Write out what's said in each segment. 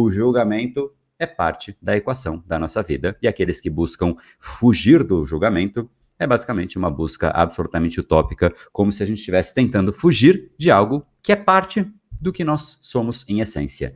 o julgamento é parte da equação da nossa vida e aqueles que buscam fugir do julgamento é basicamente uma busca absolutamente utópica, como se a gente estivesse tentando fugir de algo que é parte do que nós somos em essência.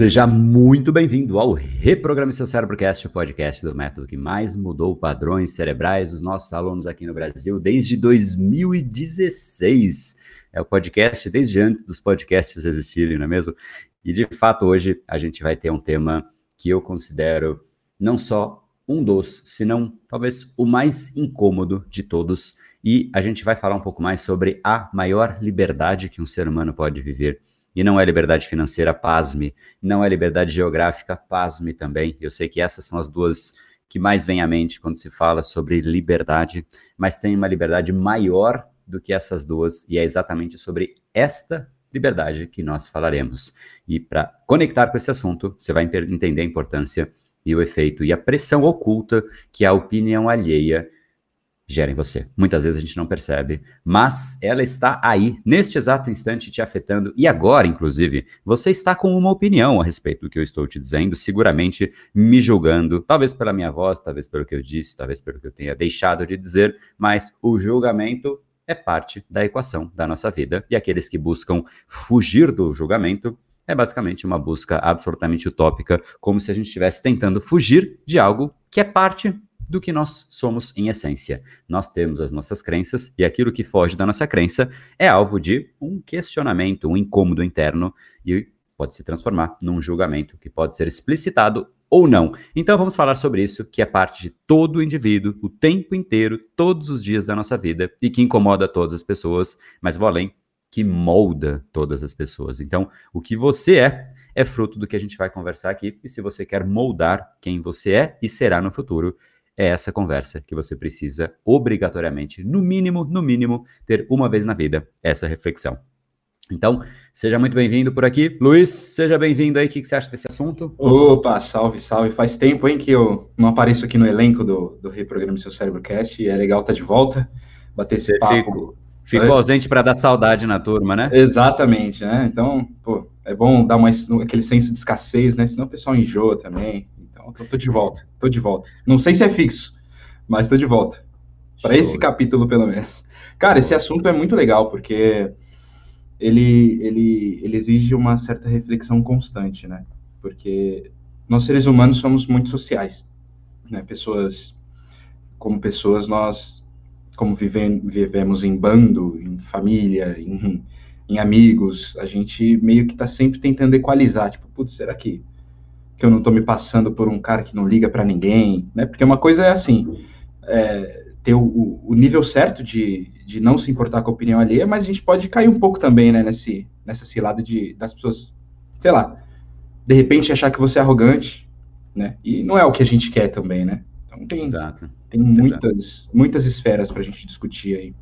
Seja muito bem-vindo ao Reprograme Seu Cérebrocast, o podcast do método que mais mudou padrões cerebrais dos nossos alunos aqui no Brasil desde 2016. É o podcast desde antes dos podcasts existirem, não é mesmo? E de fato, hoje a gente vai ter um tema que eu considero não só um dos, senão talvez o mais incômodo de todos. E a gente vai falar um pouco mais sobre a maior liberdade que um ser humano pode viver e não é liberdade financeira, pasme. Não é liberdade geográfica, pasme também. Eu sei que essas são as duas que mais vêm à mente quando se fala sobre liberdade, mas tem uma liberdade maior do que essas duas, e é exatamente sobre esta liberdade que nós falaremos. E para conectar com esse assunto, você vai entender a importância e o efeito e a pressão oculta que a opinião alheia gera em você. Muitas vezes a gente não percebe, mas ela está aí, neste exato instante, te afetando. E agora, inclusive, você está com uma opinião a respeito do que eu estou te dizendo, seguramente me julgando, talvez pela minha voz, talvez pelo que eu disse, talvez pelo que eu tenha deixado de dizer, mas o julgamento é parte da equação da nossa vida. E aqueles que buscam fugir do julgamento é basicamente uma busca absolutamente utópica, como se a gente estivesse tentando fugir de algo que é parte do que nós somos em essência. Nós temos as nossas crenças e aquilo que foge da nossa crença é alvo de um questionamento, um incômodo interno e pode se transformar num julgamento que pode ser explicitado ou não. Então vamos falar sobre isso, que é parte de todo indivíduo, o tempo inteiro, todos os dias da nossa vida e que incomoda todas as pessoas, mas vou além, que molda todas as pessoas. Então, o que você é é fruto do que a gente vai conversar aqui. E se você quer moldar quem você é e será no futuro, é essa conversa que você precisa obrigatoriamente, no mínimo, no mínimo, ter uma vez na vida essa reflexão. Então, seja muito bem-vindo por aqui. Luiz, seja bem-vindo aí. O que, você acha desse assunto? Opa, salve, salve. Faz tempo, hein, que eu não apareço aqui no elenco do, do Reprograma Seu Cérebrocast e é legal estar tá de volta, bater esse papo. Ficou, ausente para dar saudade na turma, né? Exatamente, né? Então, pô, é bom dar uma, aquele senso de escassez, né? Senão o pessoal enjoa também. Então, tô de volta, tô de volta. Não sei se é fixo, mas tô de volta. Para esse capítulo, pelo menos. Cara, esse assunto é muito legal, porque ele, ele, ele exige uma certa reflexão constante, né? Porque nós seres humanos somos muito sociais, né? Pessoas, como pessoas, nós, como vivem, vivemos em bando, em família, em, em amigos, a gente meio que tá sempre tentando equalizar, tipo, putz, será que que eu não estou me passando por um cara que não liga para ninguém, né? Porque uma coisa é assim, é, ter o, o, nível certo de, de não se importar com a opinião alheia, mas a gente pode cair um pouco também, né, nesse, nessa cilada de, das pessoas, sei lá, de repente achar que você é arrogante, né? E não é o que a gente quer também, né? Então tem, exato, tem muitas, exato. muitas esferas para a gente discutir aí.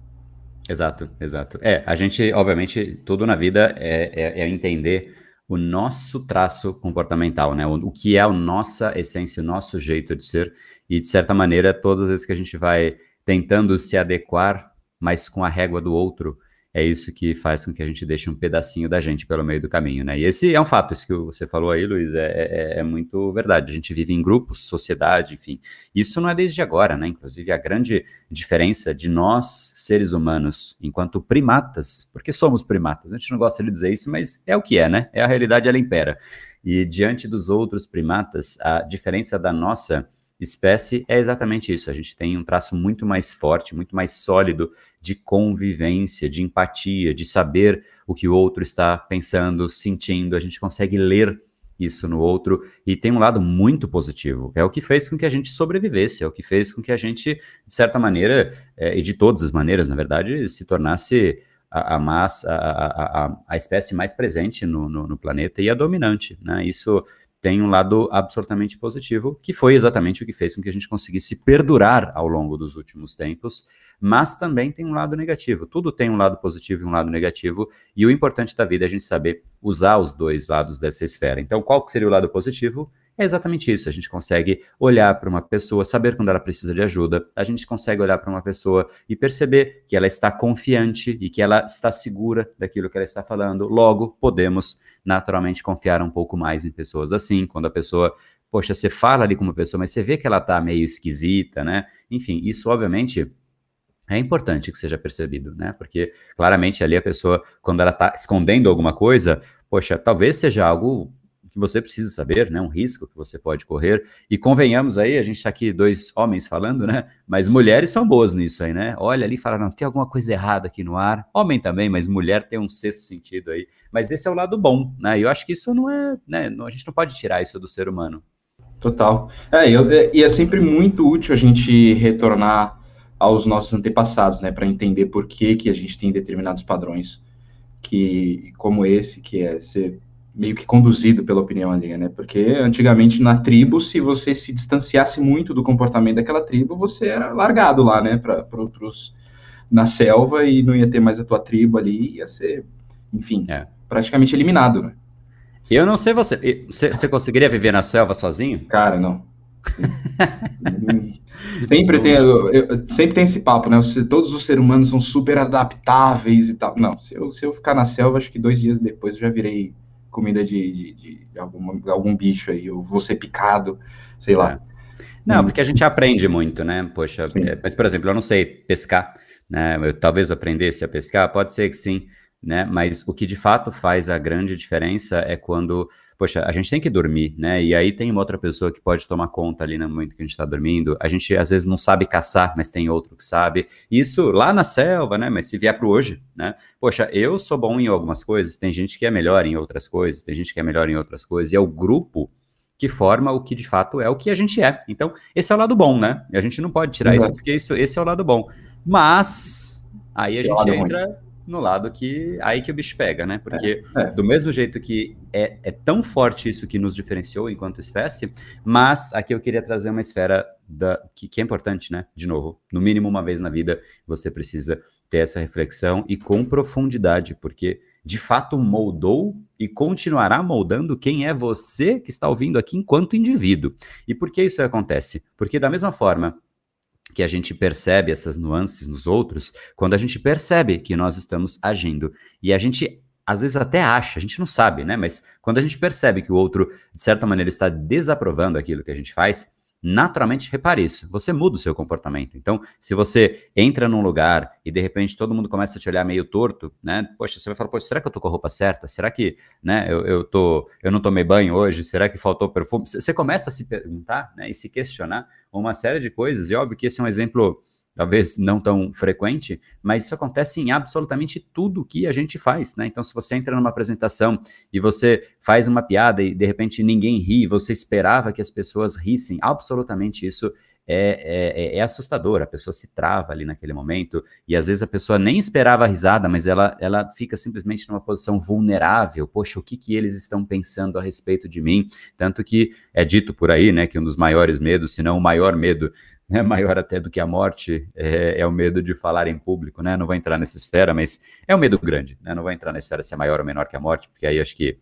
Exato, exato. É, a gente, obviamente, tudo na vida é, é, é entender o nosso traço comportamental, né? O, o, que é a nossa essência, o nosso jeito de ser. E, de certa maneira, todas as vezes que a gente vai tentando se adequar, mas com a régua do outro, é isso que faz com que a gente deixe um pedacinho da gente pelo meio do caminho, né? E esse é um fato, isso que você falou aí, Luiz, é, é, é, muito verdade. A gente vive em grupos, sociedade, enfim. Isso não é desde agora, né? Inclusive, a grande diferença de nós, seres humanos, enquanto primatas, porque somos primatas, a gente não gosta de dizer isso, mas é o que é, né? É a realidade, ela impera. E diante dos outros primatas, a diferença da nossa espécie é exatamente isso. A gente tem um traço muito mais forte, muito mais sólido de convivência, de empatia, de saber o que o outro está pensando, sentindo. A gente consegue ler isso no outro e tem um lado muito positivo. É o que fez com que a gente sobrevivesse, é o que fez com que a gente, de certa maneira, é, e de todas as maneiras, na verdade, se tornasse a, a massa, a, a, a, espécie mais presente no, no, no planeta e a dominante. Né? Isso tem um lado absolutamente positivo, que foi exatamente o que fez com que a gente conseguisse perdurar ao longo dos últimos tempos, mas também tem um lado negativo. Tudo tem um lado positivo e um lado negativo, e o importante da vida é a gente saber usar os dois lados dessa esfera. Então, qual seria o lado positivo? É exatamente isso. A gente consegue olhar para uma pessoa, saber quando ela precisa de ajuda, a gente consegue olhar para uma pessoa e perceber que ela está confiante e que ela está segura daquilo que ela está falando. Logo, podemos naturalmente confiar um pouco mais em pessoas assim, quando a pessoa poxa, você fala ali com uma pessoa, mas você vê que ela tá meio esquisita, né? Enfim, isso obviamente é importante que seja percebido, né? Porque claramente ali a pessoa, quando ela tá escondendo alguma coisa, poxa, talvez seja algo que você precisa saber, né? Um risco que você pode correr. E convenhamos aí, a gente está aqui dois homens falando, né? Mas mulheres são boas nisso aí, né? Olha ali e fala, não, tem alguma coisa errada aqui no ar. Homem também, mas mulher tem um sexto sentido aí. Mas esse é o lado bom, né? E eu acho que isso não é, né? A gente não pode tirar isso do ser humano. Total. É, eu, é, e é sempre muito útil a gente retornar aos nossos antepassados, né, para entender por que, que a gente tem determinados padrões, que como esse, que é ser meio que conduzido pela opinião alheia, né? Porque antigamente na tribo, se você se distanciasse muito do comportamento daquela tribo, você era largado lá, né, para outros na selva e não ia ter mais a tua tribo ali, ia ser, enfim, é. praticamente eliminado, né? Eu não sei você. Você conseguiria viver na selva sozinho? Cara, não. sempre, tem, eu, sempre tem esse papo, né? Todos os seres humanos são super adaptáveis e tal. Não, se eu, se eu ficar na selva, acho que dois dias depois eu já virei comida de, de, de, de algum, algum bicho aí. Eu vou ser picado, sei lá. É. Não, porque a gente aprende muito, né? Poxa, é, mas por exemplo, eu não sei pescar, né? Eu talvez aprendesse a pescar, pode ser que sim né? Mas o que de fato faz a grande diferença é quando, poxa, a gente tem que dormir, né? E aí tem uma outra pessoa que pode tomar conta ali no momento que a gente está dormindo. A gente às vezes não sabe caçar, mas tem outro que sabe. Isso lá na selva, né? Mas se vier para hoje, né? Poxa, eu sou bom em algumas coisas, tem gente que é melhor em outras coisas, tem gente que é melhor em outras coisas, e é o grupo que forma o que de fato é o que a gente é. Então, esse é o lado bom, né? E a gente não pode tirar isso, porque isso, esse é o lado bom. Mas aí a gente entra. Ruim no lado que aí que o bicho pega, né? Porque é, é. do mesmo jeito que é, é tão forte isso que nos diferenciou enquanto espécie, mas aqui eu queria trazer uma esfera da, que, que é importante, né? De novo, no mínimo uma vez na vida você precisa ter essa reflexão e com profundidade, porque de fato moldou e continuará moldando quem é você que está ouvindo aqui enquanto indivíduo. E por que isso acontece? Porque da mesma forma que a gente percebe essas nuances nos outros quando a gente percebe que nós estamos agindo. E a gente às vezes até acha, a gente não sabe, né? Mas quando a gente percebe que o outro, de certa maneira, está desaprovando aquilo que a gente faz, naturalmente repare isso, você muda o seu comportamento. Então, se você entra num lugar e de repente todo mundo começa a te olhar meio torto, né? Poxa, você vai falar, poxa, será que eu tô com a roupa certa? Será que, né, eu, eu tô, eu não tomei banho hoje? Será que faltou perfume? Você começa a se perguntar, né, e se questionar uma série de coisas. E óbvio que esse é um exemplo talvez não tão frequente, mas isso acontece em absolutamente tudo que a gente faz, né? Então, se você entra numa apresentação e você faz uma piada e de repente ninguém ri, você esperava que as pessoas rissem, absolutamente isso é, é, é, assustador. A pessoa se trava ali naquele momento e às vezes a pessoa nem esperava a risada, mas ela, ela fica simplesmente numa posição vulnerável. Poxa, o que, que eles estão pensando a respeito de mim? Tanto que é dito por aí, né, que um dos maiores medos, se não o maior medo né, maior até do que a morte, é, é, o medo de falar em público, né? Não vou entrar nessa esfera, mas é um medo grande, né? Não vou entrar nessa esfera se é maior ou menor que a morte, porque aí acho que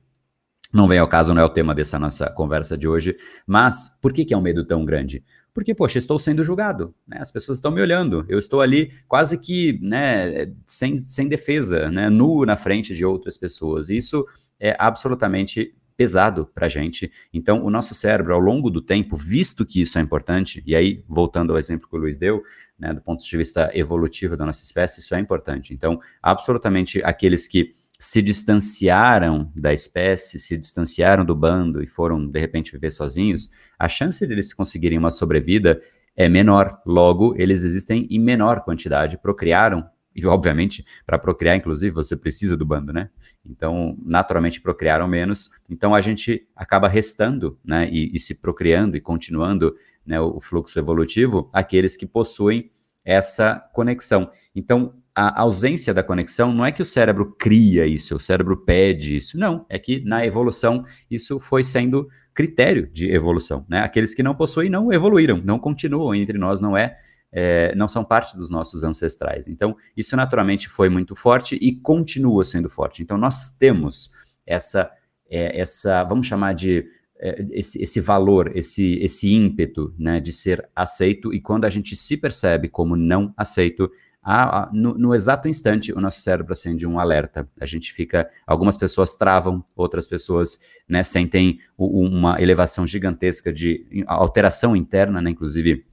não vem ao caso, não é o tema dessa nossa conversa de hoje. Mas por que, que é um medo tão grande? Porque, poxa, estou sendo julgado, né? As pessoas estão me olhando, eu estou ali quase que, né, sem, sem defesa, né, nu na frente de outras pessoas. Isso é absolutamente pesado para a gente. Então, o nosso cérebro, ao longo do tempo, visto que isso é importante, e aí, voltando ao exemplo que o Luiz deu, né, do ponto de vista evolutivo da nossa espécie, isso é importante. Então, absolutamente aqueles que se distanciaram da espécie, se distanciaram do bando e foram, de repente, viver sozinhos, a chance de eles conseguirem uma sobrevida é menor. Logo, eles existem em menor quantidade, procriaram e obviamente, para procriar, inclusive, você precisa do bando, né? Então, naturalmente, procriaram menos. Então, a gente acaba restando, né? E, e se procriando e continuando né, o, fluxo evolutivo, aqueles que possuem essa conexão. Então, a ausência da conexão não é que o cérebro cria isso, o cérebro pede isso. Não, é que na evolução isso foi sendo critério de evolução. Né? Aqueles que não possuem não evoluíram, não continuam entre nós, não é é, não são parte dos nossos ancestrais. Então, isso naturalmente foi muito forte e continua sendo forte. Então, nós temos essa, é, essa vamos chamar de é, esse, esse valor, esse, esse ímpeto né, de ser aceito, e quando a gente se percebe como não aceito, a, a, no, no, exato instante o nosso cérebro acende um alerta. A gente fica, algumas pessoas travam, outras pessoas né, sentem uma elevação gigantesca de alteração interna, né, inclusive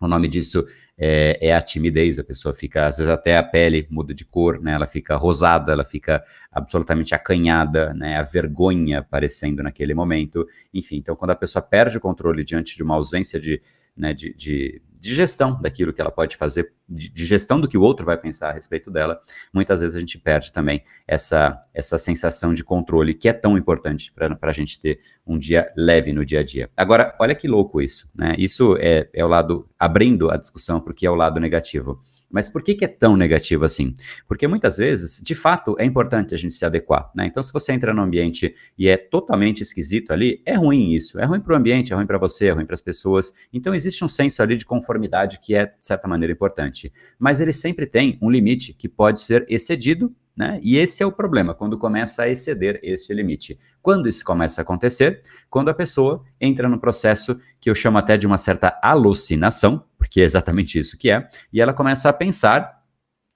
o nome disso é, é, a timidez, a pessoa fica, às vezes até a pele muda de cor, né? Ela fica rosada, ela fica absolutamente acanhada, né? A vergonha aparecendo naquele momento. Enfim, então quando a pessoa perde o controle diante de uma ausência de, né, de, de de gestão daquilo que ela pode fazer, de, gestão do que o outro vai pensar a respeito dela, muitas vezes a gente perde também essa, essa sensação de controle que é tão importante para a gente ter um dia leve no dia a dia. Agora, olha que louco isso, né? Isso é, é o lado, abrindo a discussão porque é o lado negativo. Mas por que, que é tão negativo assim? Porque muitas vezes, de fato, é importante a gente se adequar, né? Então, se você entra num ambiente e é totalmente esquisito ali, é ruim isso. É ruim para o ambiente, é ruim para você, é ruim para as pessoas. Então, existe um senso ali de conformidade que é, de certa maneira, importante. Mas ele sempre tem um limite que pode ser excedido né? E esse é o problema, quando começa a exceder esse limite. Quando isso começa a acontecer? Quando a pessoa entra no processo que eu chamo até de uma certa alucinação, porque é exatamente isso que é, e ela começa a pensar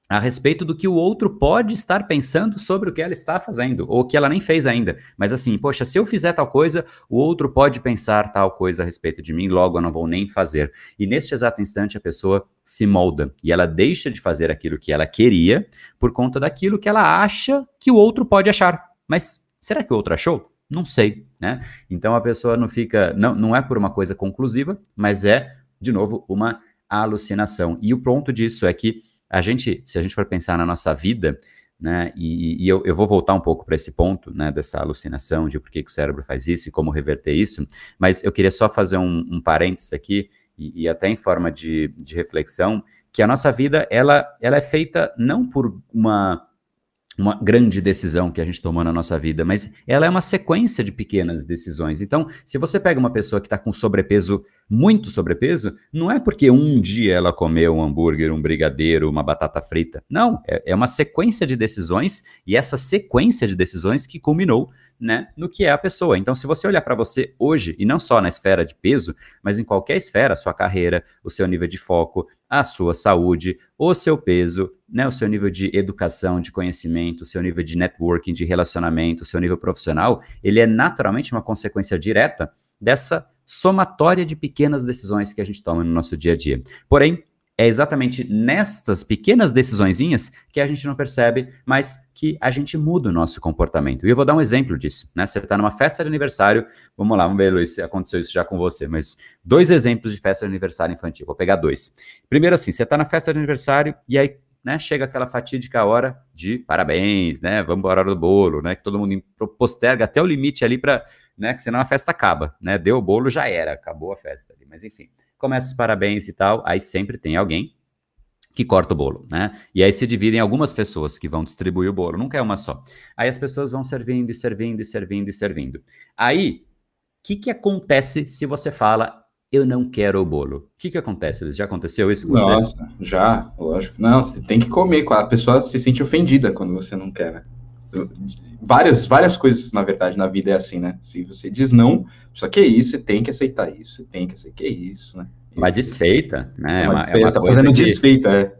a respeito do que o outro pode estar pensando sobre o que ela está fazendo, ou que ela nem fez ainda. Mas assim, poxa, se eu fizer tal coisa, o outro pode pensar tal coisa a respeito de mim, logo eu não vou nem fazer. E neste exato instante a pessoa se molda e ela deixa de fazer aquilo que ela queria por conta daquilo que ela acha que o outro pode achar. Mas será que o outro achou? Não sei, né? Então a pessoa não fica, não, não é por uma coisa conclusiva, mas é, de novo, uma alucinação. E o ponto disso é que a gente, se a gente for pensar na nossa vida, né, e, e eu, eu, vou voltar um pouco para esse ponto, né, dessa alucinação, de por que, que, o cérebro faz isso e como reverter isso, mas eu queria só fazer um, um parênteses aqui, e, e, até em forma de, de reflexão, que a nossa vida, ela, ela é feita não por uma uma grande decisão que a gente tomou na nossa vida, mas ela é uma sequência de pequenas decisões. Então, se você pega uma pessoa que está com sobrepeso, muito sobrepeso, não é porque um dia ela comeu um hambúrguer, um brigadeiro, uma batata frita. Não, é, é uma sequência de decisões e essa sequência de decisões que culminou né, no que é a pessoa. Então, se você olhar para você hoje, e não só na esfera de peso, mas em qualquer esfera, sua carreira, o seu nível de foco, a sua saúde, o seu peso, né, o seu nível de educação, de conhecimento, o seu nível de networking, de relacionamento, o seu nível profissional, ele é naturalmente uma consequência direta dessa somatória de pequenas decisões que a gente toma no nosso dia a dia. Porém, é exatamente nestas pequenas decisõezinhas que a gente não percebe, mas que a gente muda o nosso comportamento. E eu vou dar um exemplo disso, né? Você está numa festa de aniversário, vamos lá, vamos ver, Luiz, se aconteceu isso já com você, mas dois exemplos de festa de aniversário infantil, vou pegar dois. Primeiro assim, você está na festa de aniversário e aí né, chega aquela fatídica hora de parabéns, né, vamos para a hora do bolo, né, que todo mundo posterga até o limite ali para, né, que senão a festa acaba, né, deu o bolo, já era, acabou a festa ali, mas enfim começa os parabéns e tal, aí sempre tem alguém que corta o bolo, né? E aí se dividem algumas pessoas que vão distribuir o bolo, nunca é uma só. Aí as pessoas vão servindo e servindo e servindo e servindo. Aí, o que, que acontece se você fala, eu não quero o bolo? O que, que acontece? Já aconteceu isso com Nossa, você? Nossa, já, lógico. Não, você tem que comer, a pessoa se sente ofendida quando você não quer, né? Várias, várias coisas, na verdade, na vida é assim, né? Se você diz não, só que é isso, você tem que aceitar isso, você tem que aceitar que é isso, né? Uma desfeita, né? É uma, desfeita, é uma tá fazendo que... desfeita, é.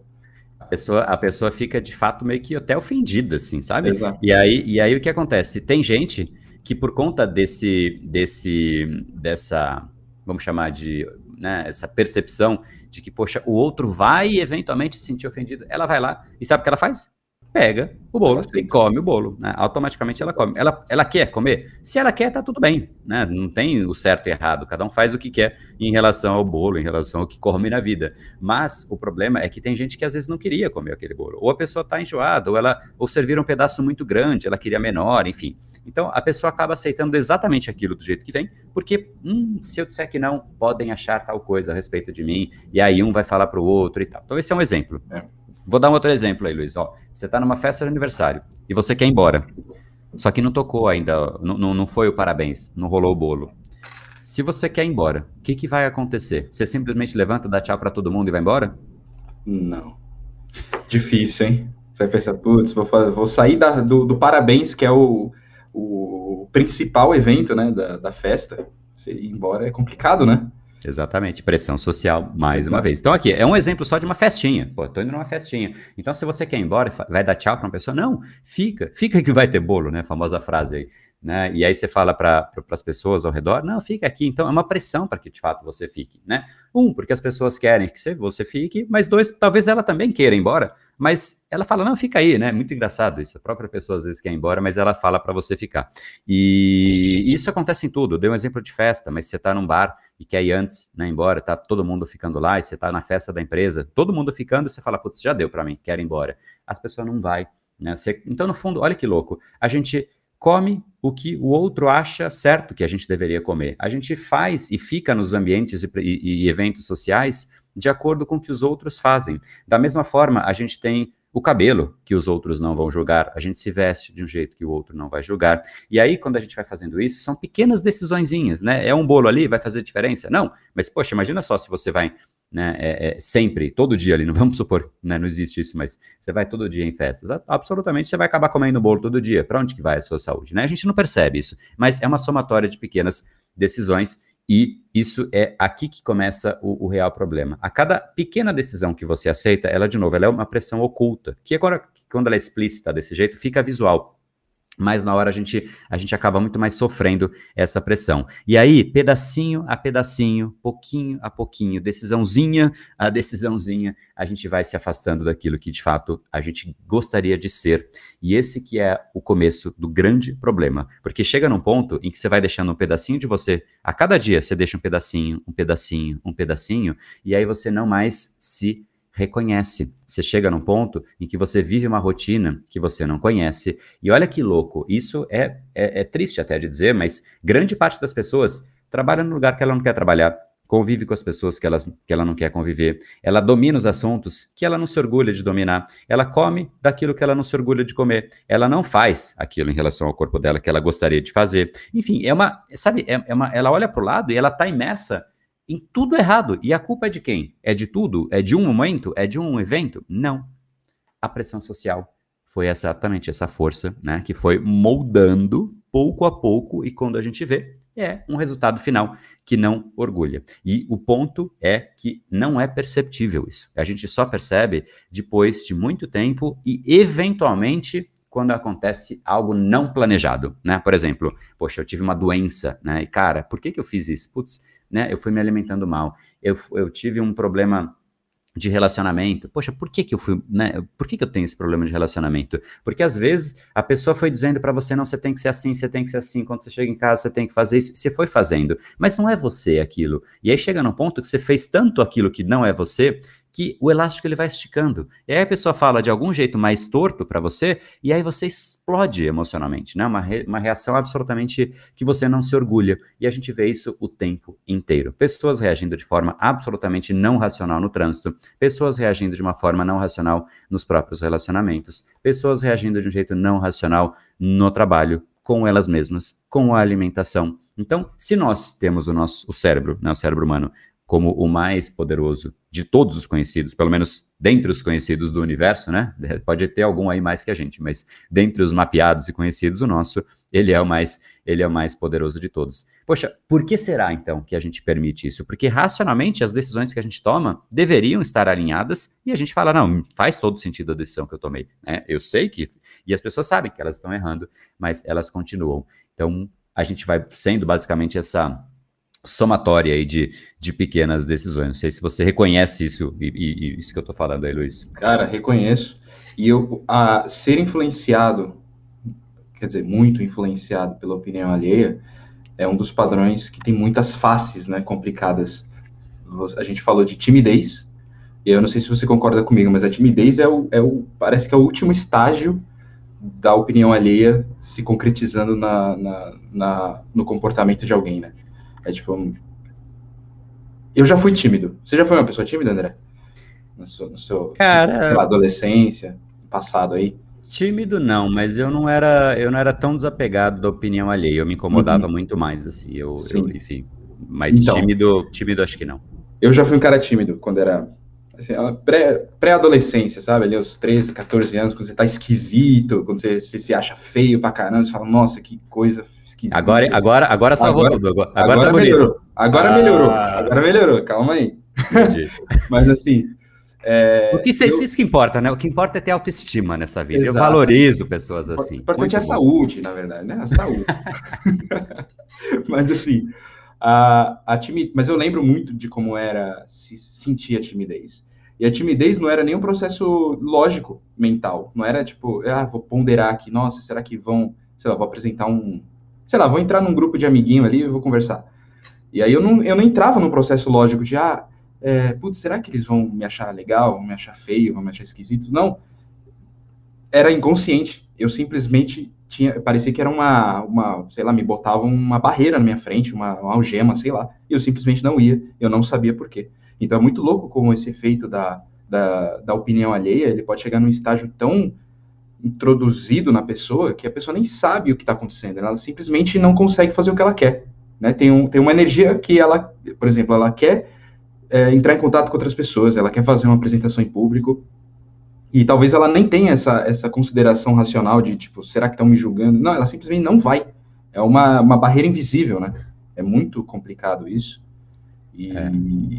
A pessoa, a pessoa fica, de fato, meio que até ofendida, assim, sabe? Exato. E aí, e aí o que acontece? Tem gente que por conta desse, desse, dessa, vamos chamar de, né, essa percepção de que, poxa, o outro vai eventualmente se sentir ofendido, ela vai lá e sabe o que ela faz? Pega o bolo e come o bolo, né? Automaticamente ela come. Ela, ela quer comer? Se ela quer, tá tudo bem, né? Não tem o certo e errado, cada um faz o que quer em relação ao bolo, em relação ao que come na vida. Mas o problema é que tem gente que às vezes não queria comer aquele bolo. Ou a pessoa tá enjoada, ou ela ou serviram um pedaço muito grande, ela queria menor, enfim. Então a pessoa acaba aceitando exatamente aquilo do jeito que vem, porque hum, se eu disser que não, podem achar tal coisa a respeito de mim, e aí um vai falar para o outro e tal. Então esse é um exemplo. É. Vou dar um outro exemplo aí, Luiz. Ó, você está numa festa de aniversário e você quer ir embora. Só que não tocou ainda, não, não foi o parabéns, não rolou o bolo. Se você quer ir embora, o que, que vai acontecer? Você simplesmente levanta, dá tchau para todo mundo e vai embora? Não. Difícil, hein? Você vai pensar, putz, vou, vou sair da, do, do, parabéns, que é o, o principal evento, né, da, da festa, você ir embora é complicado, né? Exatamente, pressão social, mais uma vez. Então, aqui, é um exemplo só de uma festinha. Pô, tô indo numa festinha. Então, se você quer ir embora, vai dar tchau para uma pessoa? Não, fica, fica que vai ter bolo, né? A famosa frase aí. Né? E aí você fala para pra, as pessoas ao redor, não, fica aqui. Então, é uma pressão para que de fato você fique, né? Um, porque as pessoas querem que você fique, mas dois, talvez ela também queira ir embora, mas ela fala, não, fica aí, né? Muito engraçado isso. A própria pessoa às vezes quer ir embora, mas ela fala para você ficar. E isso acontece em tudo. Eu dei um exemplo de festa, mas você está num bar e quer ir antes, né, embora, tá todo mundo ficando lá, e você está na festa da empresa, todo mundo ficando, você fala, putz, já deu para mim, quero ir embora. As pessoas não vai, né? Você, então, no fundo, olha que louco. A gente come o que o outro acha certo que a gente deveria comer. A gente faz e fica nos ambientes e, e, e eventos sociais de acordo com o que os outros fazem. Da mesma forma, a gente tem o cabelo que os outros não vão julgar, a gente se veste de um jeito que o outro não vai julgar. E aí, quando a gente vai fazendo isso, são pequenas decisõezinhas, né? É um bolo ali, vai fazer diferença? Não, mas poxa, imagina só se você vai né, é, é, sempre, todo dia ali, não vamos supor, né, não existe isso, mas você vai todo dia em festas, absolutamente você vai acabar comendo bolo todo dia, para onde que vai a sua saúde, né? A gente não percebe isso, mas é uma somatória de pequenas decisões e isso é aqui que começa o, o, real problema. A cada pequena decisão que você aceita, ela, de novo, ela é uma pressão oculta, que agora, quando ela é explícita desse jeito, fica visual mas na hora a gente, a gente acaba muito mais sofrendo essa pressão. E aí, pedacinho a pedacinho, pouquinho a pouquinho, decisãozinha a decisãozinha, a gente vai se afastando daquilo que de fato a gente gostaria de ser. E esse que é o começo do grande problema, porque chega num ponto em que você vai deixando um pedacinho de você, a cada dia você deixa um pedacinho, um pedacinho, um pedacinho, e aí você não mais se reconhece. Você chega num ponto em que você vive uma rotina que você não conhece. E olha que louco, isso é, é, é triste até de dizer, mas grande parte das pessoas trabalha no lugar que ela não quer trabalhar, convive com as pessoas que, elas, que ela não quer conviver, ela domina os assuntos que ela não se orgulha de dominar, ela come daquilo que ela não se orgulha de comer, ela não faz aquilo em relação ao corpo dela que ela gostaria de fazer. Enfim, é uma, sabe, é, é uma, ela olha para o lado e ela está imersa em tudo errado. E a culpa é de quem? É de tudo? É de um momento? É de um evento? Não. A pressão social foi exatamente essa força, né, que foi moldando pouco a pouco e quando a gente vê, é um resultado final que não orgulha. E o ponto é que não é perceptível isso. A gente só percebe depois de muito tempo e eventualmente quando acontece algo não planejado, né? Por exemplo, poxa, eu tive uma doença, né? E cara, por que que eu fiz isso? Putz, né? Eu fui me alimentando mal. Eu, eu tive um problema de relacionamento. Poxa, por que que eu fui, né? Por que que eu tenho esse problema de relacionamento? Porque às vezes a pessoa foi dizendo para você não, você tem que ser assim, você tem que ser assim, quando você chega em casa você tem que fazer isso, você foi fazendo, mas não é você aquilo. E aí chega num ponto que você fez tanto aquilo que não é você, que o elástico ele vai esticando. E aí a pessoa fala de algum jeito mais torto para você, e aí você explode emocionalmente, né? Uma, re, uma reação absolutamente que você não se orgulha. E a gente vê isso o tempo inteiro. Pessoas reagindo de forma absolutamente não racional no trânsito, pessoas reagindo de uma forma não racional nos próprios relacionamentos, pessoas reagindo de um jeito não racional no trabalho, com elas mesmas, com a alimentação. Então, se nós temos o nosso o cérebro, né, o cérebro humano, como o mais poderoso de todos os conhecidos, pelo menos dentre os conhecidos do universo, né? Pode ter algum aí mais que a gente, mas dentre os mapeados e conhecidos, o nosso, ele é o mais, ele é o mais poderoso de todos. Poxa, por que será então que a gente permite isso? Porque racionalmente as decisões que a gente toma deveriam estar alinhadas e a gente fala, não, faz todo sentido a decisão que eu tomei, né? Eu sei que e as pessoas sabem que elas estão errando, mas elas continuam. Então, a gente vai sendo basicamente essa somatória aí de, de pequenas decisões. Não sei se você reconhece isso e, e isso que eu estou falando aí, Luiz. Cara, reconheço. E eu, a ser influenciado, quer dizer, muito influenciado pela opinião alheia, é um dos padrões que tem muitas faces, né, complicadas. A gente falou de timidez, e eu não sei se você concorda comigo, mas a timidez é o, é o parece que é o último estágio da opinião alheia se concretizando na, na, na no comportamento de alguém, né? É tipo. Eu já fui tímido. Você já foi uma pessoa tímida, André? No seu, no seu Cara... adolescência, passado aí? Tímido não, mas eu não era, eu não era tão desapegado da opinião alheia. Eu me incomodava uhum. muito mais, assim. Eu, eu enfim. Mas então, tímido, tímido acho que não. Eu já fui um cara tímido quando era assim, pré-adolescência, pré sabe? Ali aos 13, 14 anos, quando você tá esquisito, quando você, você, se acha feio pra caramba, você fala, nossa, que coisa esquisita. Agora, agora, agora salvou agora, tudo. Agora, agora, agora tá melhorou. Bonito. Agora ah. melhorou. Agora melhorou, calma aí. Mas assim. É, o que isso, eu... isso que importa, né? O que importa é ter autoestima nessa vida. Exato. Eu valorizo pessoas assim. O importante é a bom. saúde, na verdade, né? A saúde. Mas assim, a, timidez, mas eu lembro muito de como era se sentir a timidez. E a timidez não era nenhum processo lógico mental. Não era tipo, ah, vou ponderar aqui, nossa, será que vão, sei lá, vou apresentar um, sei lá, vou entrar num grupo de amiguinho ali e vou conversar. E aí eu não, eu não entrava num processo lógico de, ah, é, putz, será que eles vão me achar legal, vão me achar feio, vão me achar esquisito? Não. Era inconsciente. Eu simplesmente tinha, parecia que era uma, uma, sei lá, me botavam uma barreira na minha frente, uma, uma algema, sei lá, e eu simplesmente não ia, eu não sabia por quê. Então é muito louco como esse efeito da, da, da opinião alheia, ele pode chegar num estágio tão introduzido na pessoa que a pessoa nem sabe o que está acontecendo, ela simplesmente não consegue fazer o que ela quer. Né? Tem, um, tem uma energia que ela, por exemplo, ela quer é, entrar em contato com outras pessoas, ela quer fazer uma apresentação em público, e talvez ela nem tenha essa, essa consideração racional de, tipo, será que estão me julgando? Não, ela simplesmente não vai. É uma, uma barreira invisível, né? É muito complicado isso. E é,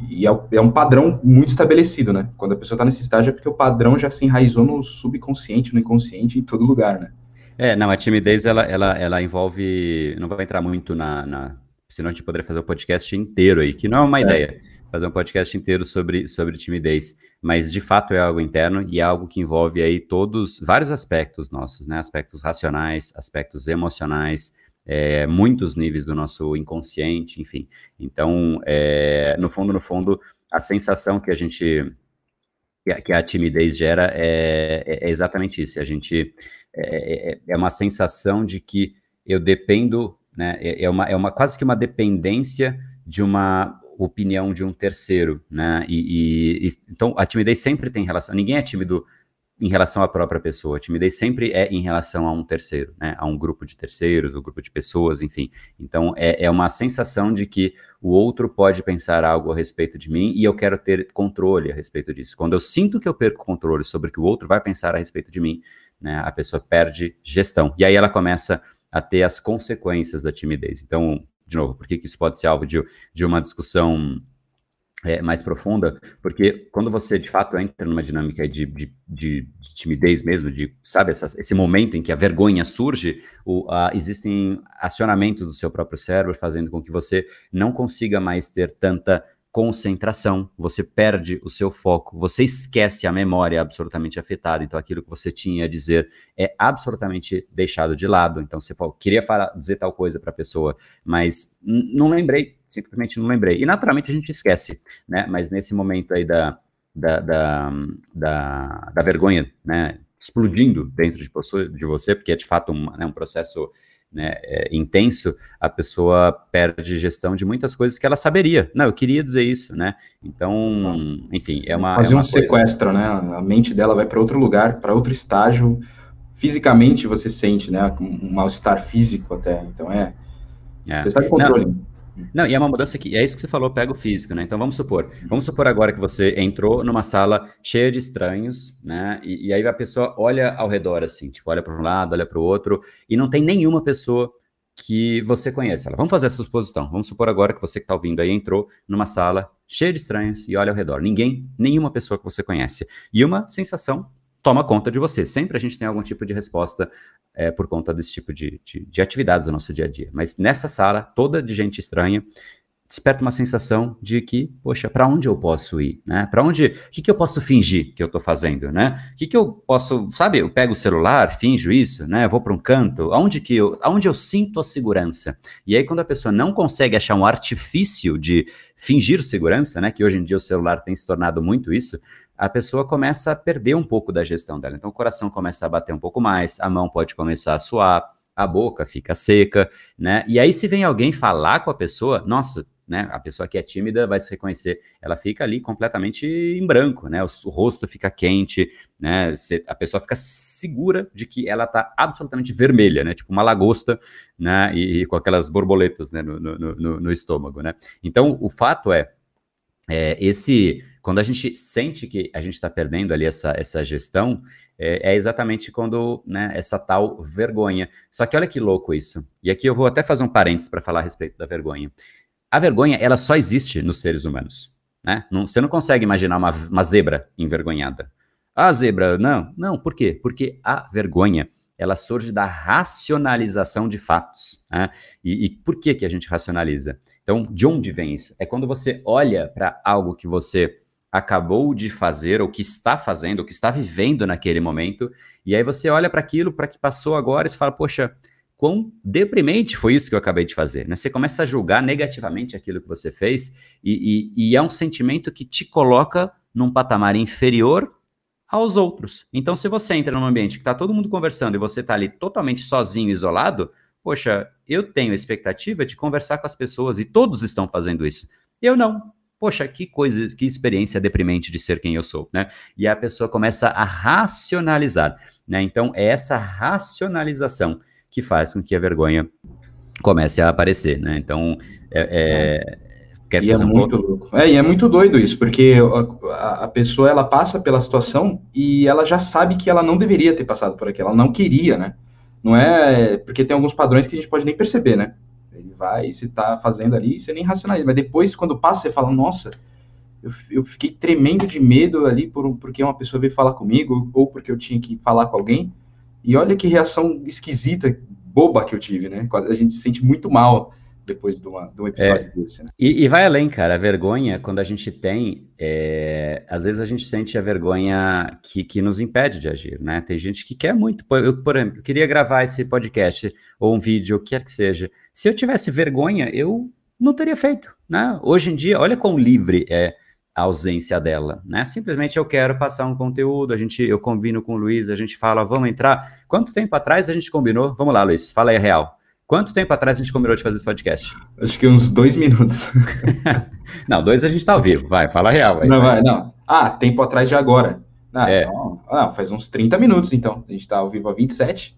e é, é um padrão muito estabelecido, né? Quando a pessoa está nesse estágio é porque o padrão já se enraizou no subconsciente, no inconsciente, em todo lugar, né? É, não, a timidez, ela, ela, ela envolve... Não vou entrar muito na, na... Senão a gente poderia fazer o podcast inteiro aí, que não é uma é. ideia fazer um podcast inteiro sobre, sobre timidez, mas de fato é algo interno e é algo que envolve aí todos, vários aspectos nossos, né? Aspectos racionais, aspectos emocionais, é, muitos níveis do nosso inconsciente, enfim. Então, é, no fundo, no fundo, a sensação que a gente que a, timidez gera é, é, é exatamente isso. A gente é, é, é, uma sensação de que eu dependo, né? É, uma, é uma quase que uma dependência de uma opinião de um terceiro, né? E, e, então a timidez sempre tem relação. Ninguém é tímido em relação à própria pessoa. A timidez sempre é em relação a um terceiro, né? A um grupo de terceiros, um grupo de pessoas, enfim. Então é, é uma sensação de que o outro pode pensar algo a respeito de mim e eu quero ter controle a respeito disso. Quando eu sinto que eu perco controle sobre o que o outro vai pensar a respeito de mim, né? A pessoa perde gestão. E aí ela começa a ter as consequências da timidez. Então, de novo, por que, que isso pode ser alvo de, de uma discussão é, mais profunda, porque quando você de fato entra numa dinâmica de, de, de, de timidez mesmo, de sabe esse momento em que a vergonha surge, o, a, existem acionamentos do seu próprio cérebro fazendo com que você não consiga mais ter tanta concentração, você perde o seu foco, você esquece a memória absolutamente afetada. Então, aquilo que você tinha a dizer é absolutamente deixado de lado. Então, você pô, queria falar, dizer tal coisa para a pessoa, mas não lembrei, simplesmente não lembrei. E naturalmente a gente esquece, né? Mas nesse momento aí da, da, da, da, da vergonha, né? Explodindo dentro de você, porque é de fato um, né, um processo né, é, intenso, a pessoa perde gestão de muitas coisas que ela saberia. Não, eu queria dizer isso, né? Então, enfim, é uma. Fazer é uma um coisa... sequestro, né? A mente dela vai para outro lugar, para outro estágio. Fisicamente você sente, né? Um mal-estar físico até. Então é. é. Você está controle. Não. E é uma mudança que é isso que você falou, pega o físico, né? Então vamos supor, vamos supor agora que você entrou numa sala cheia de estranhos, né? E, e aí a pessoa olha ao redor assim, tipo, olha para um lado, olha para o outro, e não tem nenhuma pessoa que você conhece. Ela, vamos fazer essa suposição. Vamos supor agora que você que está ouvindo aí entrou numa sala cheia de estranhos e olha ao redor. Ninguém, nenhuma pessoa que você conhece. E uma sensação toma conta de você. Sempre a gente tem algum tipo de resposta é, por conta desse tipo de, de, de, atividades do nosso dia a dia. Mas nessa sala, toda de gente estranha, desperta uma sensação de que, poxa, para onde eu posso ir, né? Para onde, o que, que eu posso fingir que eu estou fazendo, né? O que, que eu posso, sabe? Eu pego o celular, finjo isso, né? Eu vou para um canto, aonde que eu, aonde eu sinto a segurança. E aí quando a pessoa não consegue achar um artifício de fingir segurança, né? Que hoje em dia o celular tem se tornado muito isso a pessoa começa a perder um pouco da gestão dela. Então, o coração começa a bater um pouco mais, a mão pode começar a suar, a boca fica seca, né? E aí, se vem alguém falar com a pessoa, nossa, né? A pessoa que é tímida vai se reconhecer, ela fica ali completamente em branco, né? O, o rosto fica quente, né? a pessoa fica segura de que ela tá absolutamente vermelha, né? Tipo uma lagosta, né? E, e com aquelas borboletas, né? No, no, no, no estômago, né? Então, o fato é é, esse quando a gente sente que a gente está perdendo ali essa, essa gestão, é, é exatamente quando né, essa tal vergonha. Só que olha que louco isso. E aqui eu vou até fazer um parênteses para falar a respeito da vergonha. A vergonha, ela só existe nos seres humanos. Né? Não, você não consegue imaginar uma, uma zebra envergonhada. A zebra, não. Não, por quê? Porque a vergonha, ela surge da racionalização de fatos. Né? E, e, por que, que a gente racionaliza? Então, de onde vem isso? É quando você olha para algo que você acabou de fazer, ou que está fazendo, ou que está vivendo naquele momento, e aí você olha para aquilo, para que passou agora, e você fala, poxa, quão deprimente foi isso que eu acabei de fazer. Né? Você começa a julgar negativamente aquilo que você fez, e, e, e é um sentimento que te coloca num patamar inferior aos outros. Então, se você entra num ambiente que está todo mundo conversando e você está ali totalmente sozinho, isolado, poxa, eu tenho a expectativa de conversar com as pessoas e todos estão fazendo isso. Eu não poxa, que coisa, que experiência deprimente de ser quem eu sou, né? E a pessoa começa a racionalizar, né? Então, é essa racionalização que faz com que a vergonha comece a aparecer, né? Então, é, é, e é muito louco. É, e é muito doido isso, porque a, a, pessoa ela passa pela situação e ela já sabe que ela não deveria ter passado por aquilo, ela não queria, né? Não é porque tem alguns padrões que a gente pode nem perceber, né? Ele vai, se tá fazendo ali, você nem racionaliza. Mas depois, quando passa, você fala, nossa, eu, eu fiquei tremendo de medo ali por, porque uma pessoa veio falar comigo, ou porque eu tinha que falar com alguém. E olha que reação esquisita, boba que eu tive, né? A gente se sente muito mal depois de, uma, de um episódio é, desse. Né? E, e, vai além, cara. A vergonha, quando a gente tem, é, às vezes a gente sente a vergonha que, que nos impede de agir, né? Tem gente que quer muito. Eu, por exemplo, eu queria gravar esse podcast ou um vídeo, o que quer que seja. Se eu tivesse vergonha, eu não teria feito, né? Hoje em dia, olha quão livre é a ausência dela, né? Simplesmente eu quero passar um conteúdo, a gente, eu combino com o Luiz, a gente fala, vamos entrar. Quanto tempo atrás a gente combinou? Vamos lá, Luiz, fala aí a real. Quanto tempo atrás a gente combinou de fazer esse podcast? Acho que uns dois minutos. não, dois a gente tá ao vivo. Vai, fala real. Aí, não, vai, não. Ah, tempo atrás de agora. Ah, é. Não, ah, faz uns 30 minutos, então. A gente tá ao vivo a 27.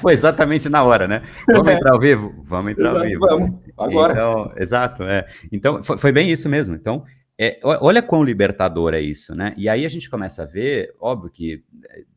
Foi exatamente na hora, né? Vamos entrar ao vivo? Vamos entrar ao vivo. Vamos, agora. Então, exato, é. Então, foi, foi bem isso mesmo. Então, é, olha quão libertador é isso, né? E aí a gente começa a ver, óbvio que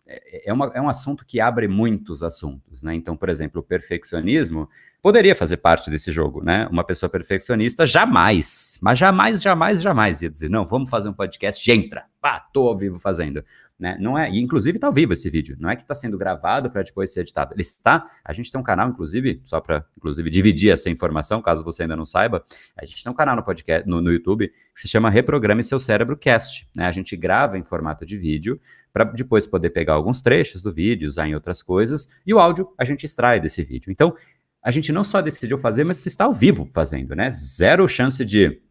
é, é, uma, é um assunto que abre muitos assuntos, né? Então, por exemplo, o perfeccionismo poderia fazer parte desse jogo, né? Uma pessoa perfeccionista jamais, mas jamais, jamais, jamais ia dizer, não, vamos fazer um podcast, entra, pá, tô ao vivo fazendo, né? Não é, e inclusive tá ao vivo esse vídeo, não é que está sendo gravado para depois ser editado, ele está, a gente tem um canal, inclusive, só para, inclusive, dividir essa informação, caso você ainda não saiba, a gente tem um canal no podcast, no, no YouTube, que se chama Reprograme Seu Cérebro Cast, né? A gente grava em formato de vídeo, para depois poder pegar alguns trechos do vídeo, usar em outras coisas, e o áudio a gente extrai desse vídeo. Então, a gente não só decidiu fazer, mas está ao vivo fazendo, né? Zero chance de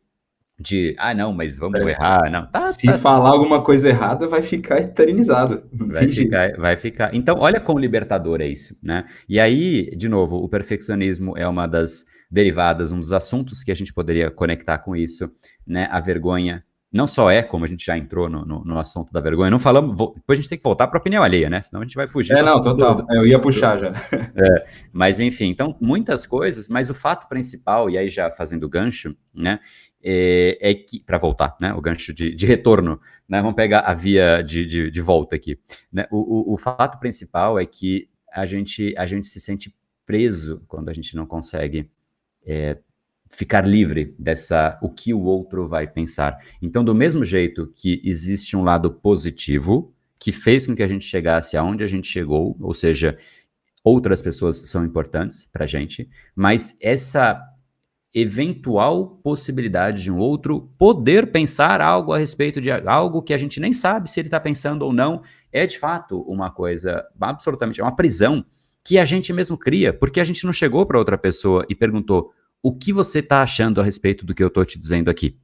de ah não, mas vamos é. errar, não. Tá, Se tá, falar tá. alguma coisa errada, vai ficar eternizado. Vai ficar, vai ficar. Então, olha como libertador é isso, né? E aí, de novo, o perfeccionismo é uma das derivadas, um dos assuntos que a gente poderia conectar com isso, né? A vergonha não só é, como a gente já entrou no, no, no assunto da vergonha, não falamos, vou, depois a gente tem que voltar para a opinião alheia, né? Senão a gente vai fugir. É, não, total. Do, eu ia puxar já. É, mas enfim, então, muitas coisas, mas o fato principal, e aí já fazendo gancho, né? É, é que, para voltar, né? O gancho de, de, retorno, né? Vamos pegar a via de, de, de volta aqui. Né? O, o, o fato principal é que a gente, a gente se sente preso quando a gente não consegue é, ficar livre dessa o que o outro vai pensar. Então, do mesmo jeito que existe um lado positivo que fez com que a gente chegasse aonde a gente chegou, ou seja, outras pessoas são importantes para a gente, mas essa eventual possibilidade de um outro poder pensar algo a respeito de algo que a gente nem sabe se ele está pensando ou não, é de fato uma coisa absolutamente, é uma prisão que a gente mesmo cria, porque a gente não chegou para outra pessoa e perguntou o que você está achando a respeito do que eu estou te dizendo aqui.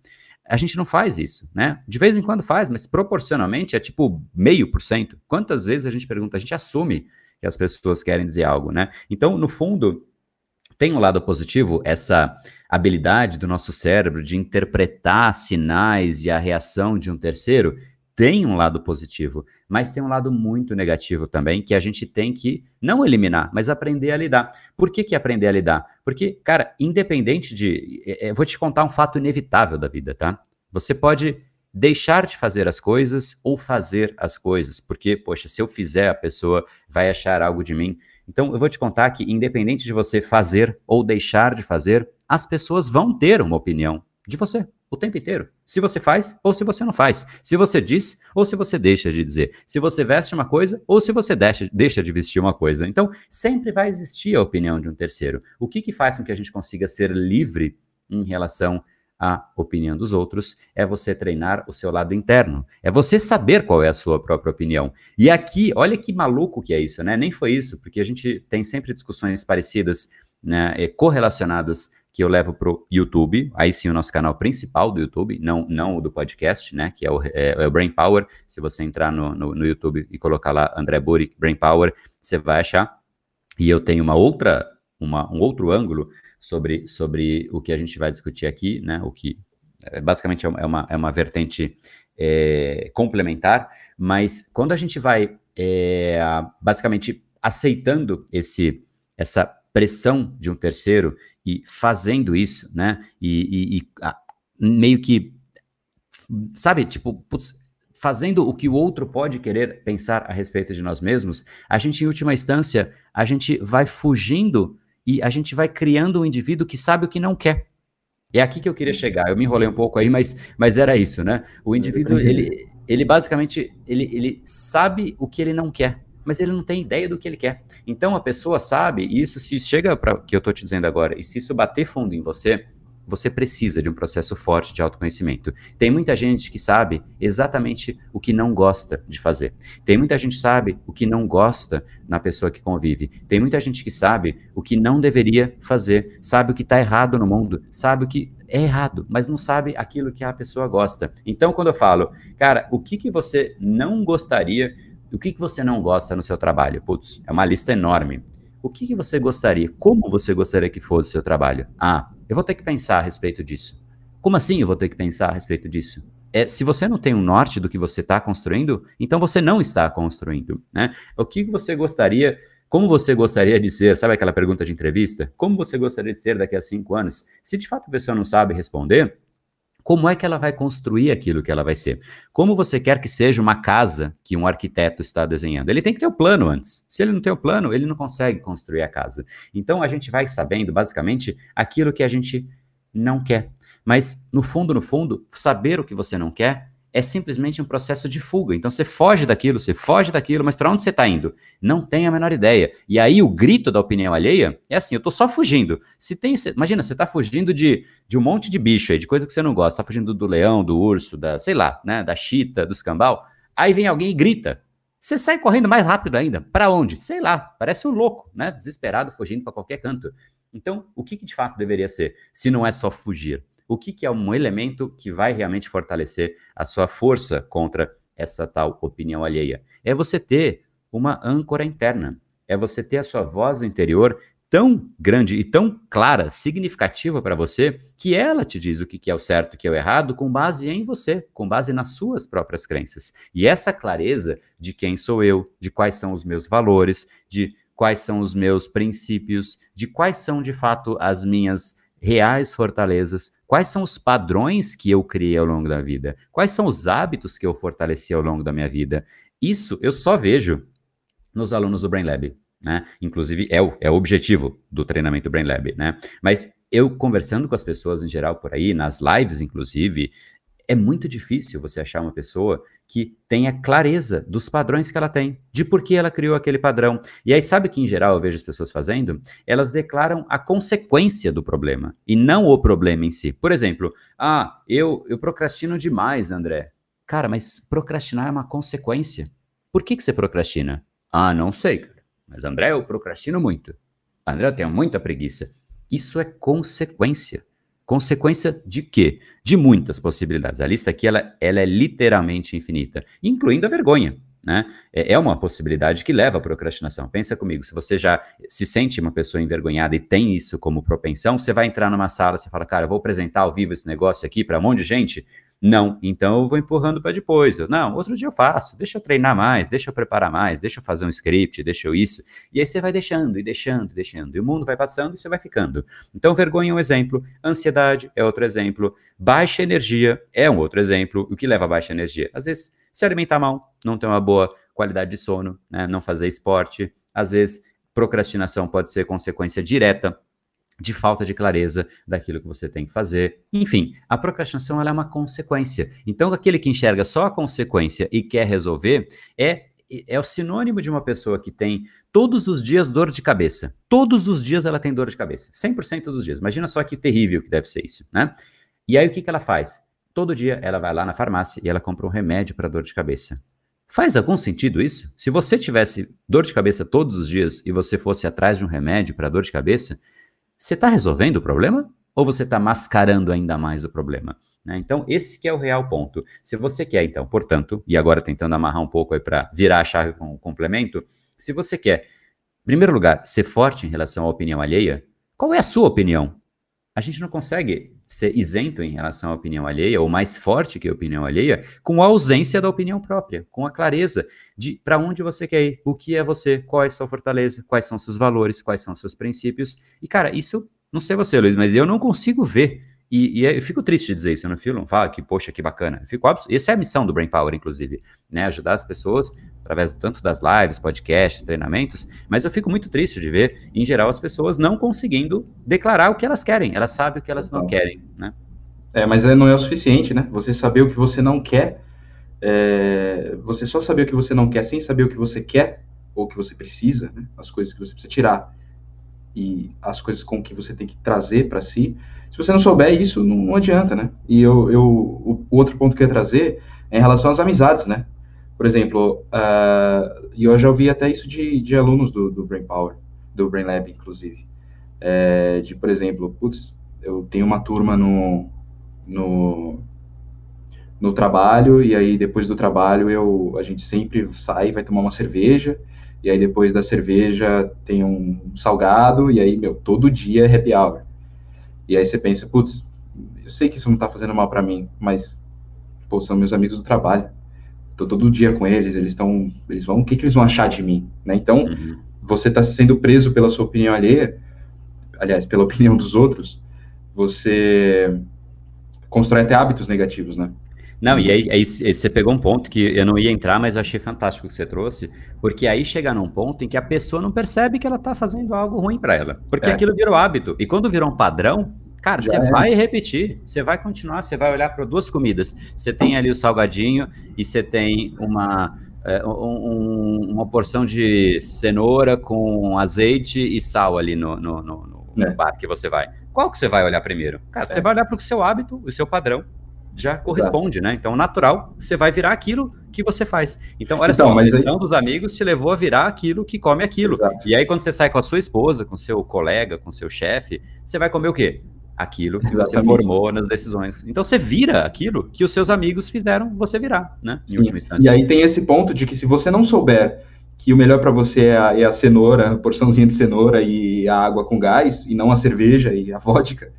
A gente não faz isso, né? De vez em quando faz, mas proporcionalmente é tipo meio por cento. Quantas vezes a gente pergunta, a gente assume que as pessoas querem dizer algo, né? Então, no fundo, tem um lado positivo, essa habilidade do nosso cérebro de interpretar sinais e a reação de um terceiro, tem um lado positivo, mas tem um lado muito negativo também, que a gente tem que não eliminar, mas aprender a lidar. Por que, que aprender a lidar? Porque, cara, independente de. É, é, vou te contar um fato inevitável da vida, tá? Você pode deixar de fazer as coisas ou fazer as coisas, porque, poxa, se eu fizer, a pessoa vai achar algo de mim. Então, eu vou te contar que, independente de você fazer ou deixar de fazer, as pessoas vão ter uma opinião de você o tempo inteiro. Se você faz ou se você não faz. Se você diz ou se você deixa de dizer. Se você veste uma coisa ou se você deixa, deixa de vestir uma coisa. Então, sempre vai existir a opinião de um terceiro. O que, que faz com que a gente consiga ser livre em relação à opinião dos outros é você treinar o seu lado interno. É você saber qual é a sua própria opinião. E aqui, olha que maluco que é isso, né? Nem foi isso, porque a gente tem sempre discussões parecidas, né, correlacionadas que eu levo para o YouTube, aí sim o nosso canal principal do YouTube, não, não o do podcast, né, que é o, é, é o Brain Power. Se você entrar no, no, no, YouTube e colocar lá André Burick, Brain Power, você vai achar. E eu tenho uma outra, uma, um outro ângulo sobre, sobre o que a gente vai discutir aqui, né, o que é, basicamente é uma, é uma vertente é, complementar, mas quando a gente vai é, basicamente aceitando esse, essa pressão de um terceiro e fazendo isso, né? E, e, e a, meio que, sabe, tipo, putz, fazendo o que o outro pode querer pensar a respeito de nós mesmos, a gente, em última instância, a gente vai fugindo e a gente vai criando um indivíduo que sabe o que não quer. É aqui que eu queria chegar. Eu me enrolei um pouco aí, mas, mas era isso, né? O indivíduo, ele, ele basicamente, ele, ele sabe o que ele não quer mas ele não tem ideia do que ele quer. Então a pessoa sabe, e isso se chega para o que eu estou te dizendo agora, e se isso bater fundo em você, você precisa de um processo forte de autoconhecimento. Tem muita gente que sabe exatamente o que não gosta de fazer. Tem muita gente que sabe o que não gosta na pessoa que convive. Tem muita gente que sabe o que não deveria fazer, sabe o que está errado no mundo, sabe o que é errado, mas não sabe aquilo que a pessoa gosta. Então, quando eu falo, cara, o que, que você não gostaria o que, que você não gosta no seu trabalho? Putz, é uma lista enorme. O que, que você gostaria? Como você gostaria que fosse o seu trabalho? Ah, eu vou ter que pensar a respeito disso. Como assim eu vou ter que pensar a respeito disso? É, se você não tem um norte do que você está construindo, então você não está construindo. Né? O que você gostaria, como você gostaria de ser? Sabe aquela pergunta de entrevista? Como você gostaria de ser daqui a cinco anos? Se de fato a pessoa não sabe responder, como é que ela vai construir aquilo que ela vai ser? Como você quer que seja uma casa que um arquiteto está desenhando? Ele tem que ter o plano antes. Se ele não tem o plano, ele não consegue construir a casa. Então a gente vai sabendo, basicamente, aquilo que a gente não quer. Mas, no fundo, no fundo, saber o que você não quer é simplesmente um processo de fuga. Então você foge daquilo, você foge daquilo, mas para onde você está indo? Não tem a menor ideia. E aí o grito da opinião alheia é assim: eu estou só fugindo. Se tem, imagina, você está fugindo de, de um monte de bicho aí, de coisa que você não gosta, está fugindo do leão, do urso, da, sei lá, né, da chita, do escambau. Aí vem alguém e grita. Você sai correndo mais rápido ainda. Para onde? Sei lá. Parece um louco, né? Desesperado, fugindo para qualquer canto. Então, o que, que de fato deveria ser, se não é só fugir? O que, que é um elemento que vai realmente fortalecer a sua força contra essa tal opinião alheia? É você ter uma âncora interna, é você ter a sua voz interior tão grande e tão clara, significativa para você, que ela te diz o que é o certo o que é o errado com base em você, com base nas suas próprias crenças. E essa clareza de quem sou eu, de quais são os meus valores, de quais são os meus princípios, de quais são de fato as minhas reais fortalezas, quais são os padrões que eu criei ao longo da vida, quais são os hábitos que eu fortaleci ao longo da minha vida. Isso eu só vejo nos alunos do Brain Lab, né? Inclusive é o, é o objetivo do treinamento Brain Lab, né? Mas eu conversando com as pessoas em geral por aí, nas lives inclusive, é muito difícil você achar uma pessoa que tenha clareza dos padrões que ela tem, de por que ela criou aquele padrão. E aí, sabe que em geral eu vejo as pessoas fazendo? Elas declaram a consequência do problema e não o problema em si. Por exemplo, ah, eu, eu procrastino demais, André. Cara, mas procrastinar é uma consequência. Por que, que você procrastina? Ah, não sei, cara. Mas André, eu procrastino muito. André, eu tenho muita preguiça. Isso é consequência. Consequência de quê? De muitas possibilidades. A lista aqui ela, ela é literalmente infinita, incluindo a vergonha. Né? É, é uma possibilidade que leva à procrastinação. Pensa comigo, se você já se sente uma pessoa envergonhada e tem isso como propensão, você vai entrar numa sala, você fala, cara, eu vou apresentar ao vivo esse negócio aqui para um monte de gente. Não, então eu vou empurrando para depois. Eu, não, outro dia eu faço, deixa eu treinar mais, deixa eu preparar mais, deixa eu fazer um script, deixa eu isso. E aí você vai deixando, e deixando, e deixando. E o mundo vai passando e você vai ficando. Então, vergonha é um exemplo, ansiedade é outro exemplo, baixa energia é um outro exemplo. O que leva a baixa energia? Às vezes, se alimentar mal, não ter uma boa qualidade de sono, né? não fazer esporte. Às vezes, procrastinação pode ser consequência direta de falta de clareza daquilo que você tem que fazer. Enfim, a procrastinação é uma consequência. Então, aquele que enxerga só a consequência e quer resolver é é o sinônimo de uma pessoa que tem todos os dias dor de cabeça. Todos os dias ela tem dor de cabeça. 100% dos dias. Imagina só que terrível que deve ser isso, né? E aí o que, que ela faz? Todo dia ela vai lá na farmácia e ela compra um remédio para dor de cabeça. Faz algum sentido isso? Se você tivesse dor de cabeça todos os dias e você fosse atrás de um remédio para dor de cabeça, você está resolvendo o problema? Ou você está mascarando ainda mais o problema? Né? Então, esse que é o real ponto. Se você quer, então, portanto, e agora tentando amarrar um pouco aí para virar a chave com o complemento, se você quer, em primeiro lugar, ser forte em relação à opinião alheia, qual é a sua opinião? A gente não consegue ser isento em relação à opinião alheia, ou mais forte que a opinião alheia, com a ausência da opinião própria, com a clareza de para onde você quer ir, o que é você, qual é sua fortaleza, quais são seus valores, quais são seus princípios. E, cara, isso, não sei você, Luiz, mas eu não consigo ver e, e, eu fico triste de dizer isso no filme, fala que, poxa, que bacana. Eu fico Essa é a missão do Brain Power, inclusive, né? Ajudar as pessoas através tanto das lives, podcasts, treinamentos, mas eu fico muito triste de ver, em geral, as pessoas não conseguindo declarar o que elas querem. Elas sabem o que elas não querem, né? É, mas não é o suficiente, né? Você saber o que você não quer, é... você só saber o que você não quer sem saber o que você quer ou o que você precisa, né? as coisas que você precisa tirar e as coisas com que você tem que trazer para si se você não souber isso, não, não adianta, né? E eu, eu, o, outro ponto que eu ia trazer é em relação às amizades, né? Por exemplo, uh, e eu já ouvi até isso de, de alunos do, do Brain Power, do Brain Lab, inclusive. É, de, por exemplo, putz, eu tenho uma turma no, no, no trabalho, e aí depois do trabalho eu, a gente sempre sai, vai tomar uma cerveja, e aí depois da cerveja tem um salgado, e aí, meu, todo dia é happy hour. E aí você pensa, putz, eu sei que isso não tá fazendo mal para mim, mas, pô, são meus amigos do trabalho. Tô todo dia com eles, eles estão, eles vão, o que que eles vão achar de mim, né? Então, uhum. você tá sendo preso pela sua opinião alheia, aliás, pela opinião dos outros, você constrói até hábitos negativos, né? Não, e aí, aí, você pegou um ponto que eu não ia entrar, mas eu achei fantástico que você trouxe, porque aí chega num ponto em que a pessoa não percebe que ela está fazendo algo ruim para ela, porque é. aquilo virou hábito, e quando virou um padrão, Cara, você é. vai repetir, você vai continuar, você vai olhar para duas comidas. Você tem ali o salgadinho e você tem uma, é, um, uma porção de cenoura com azeite e sal ali no, no, no, no é. bar que você vai. Qual que você vai olhar primeiro? Cara, você é. vai olhar para o seu hábito, o seu padrão, já corresponde, Exato. né? Então, natural, você vai virar aquilo que você faz. Então, olha então, só, a visão aí... dos amigos te levou a virar aquilo que come aquilo. Exato. E aí, quando você sai com a sua esposa, com seu colega, com seu chefe, você vai comer o quê? aquilo que Exatamente. você formou nas decisões. Então você vira aquilo que os seus amigos fizeram você virar, né? Em Sim. última instância. E aí tem esse ponto de que se você não souber que o melhor para você é a, é a, cenoura, a porçãozinha de cenoura e a água com gás, e não a cerveja e a vodka,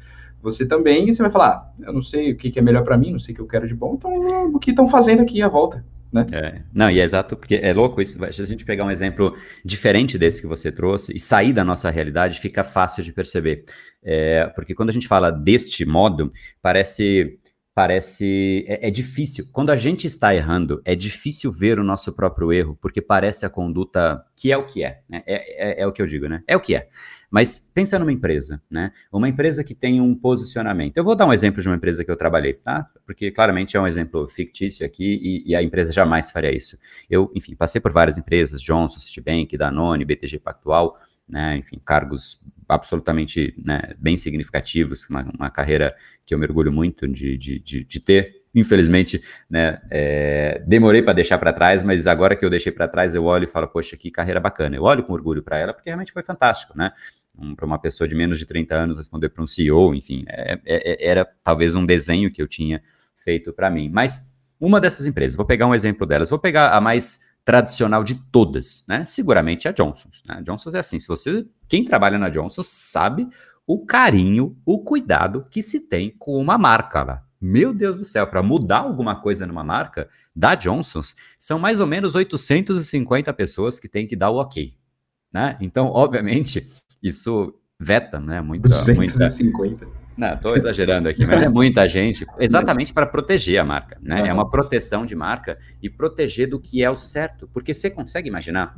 você também você vai falar, ah, eu não sei o que, que é melhor para mim, não sei o que eu quero de bom, então o que estão fazendo aqui à volta. Né? É, não, e é exato, porque é louco isso. Se a gente pegar um exemplo diferente desse que você trouxe e sair da nossa realidade, fica fácil de perceber. É, porque quando a gente fala deste modo, parece. Parece. É, é, difícil. Quando a gente está errando, é difícil ver o nosso próprio erro, porque parece a conduta que é o que é. Né? É, é, é o que eu digo, né? É o que é. Mas pensa numa empresa, né? Uma empresa que tem um posicionamento. Eu vou dar um exemplo de uma empresa que eu trabalhei, tá? Porque claramente é um exemplo fictício aqui e, e a empresa jamais faria isso. Eu, enfim, passei por várias empresas, Johnson, Citibank, Danone, BTG Pactual, né? Enfim, cargos absolutamente né, bem significativos, uma, uma, carreira que eu mergulho muito de, de, de, de ter infelizmente, né, é, demorei para deixar para trás, mas agora que eu deixei para trás, eu olho e falo, poxa, que carreira bacana. Eu olho com orgulho para ela, porque realmente foi fantástico, né? um, para uma pessoa de menos de 30 anos responder para um CEO, enfim, é, é, é, era talvez um desenho que eu tinha feito para mim. Mas uma dessas empresas, vou pegar um exemplo delas, vou pegar a mais tradicional de todas, né? Seguramente a Johnson's. Né? Johnson's é assim, se você, quem trabalha na Johnson's sabe o carinho, o cuidado que se tem com uma marca lá. meu Deus do céu, para mudar alguma coisa numa marca da Johnson's, são mais ou menos 850 pessoas que têm que dar o ok. Né? Então, obviamente, isso veta, né? Muita, 250. Muita... Não, estou exagerando aqui, mas é muita gente, exatamente para proteger a marca, né? Uhum. É uma proteção de marca e proteger do que é o certo, porque você consegue imaginar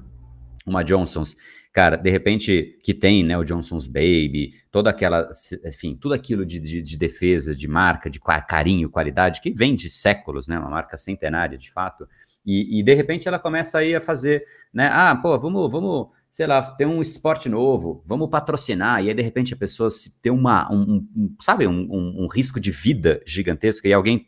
uma Johnson's, cara, de repente que tem, né, o Johnson's Baby, toda aquela, enfim, tudo aquilo de, de, de, defesa, de marca, de carinho, qualidade, que vem de séculos, né, uma marca centenária, de fato, e, e de repente ela começa aí a fazer, né, ah, pô, vamos, vamos, sei lá, ter um esporte novo, vamos patrocinar, e aí de repente a pessoa tem uma, um, um sabe, um, um, um risco de vida gigantesco, e alguém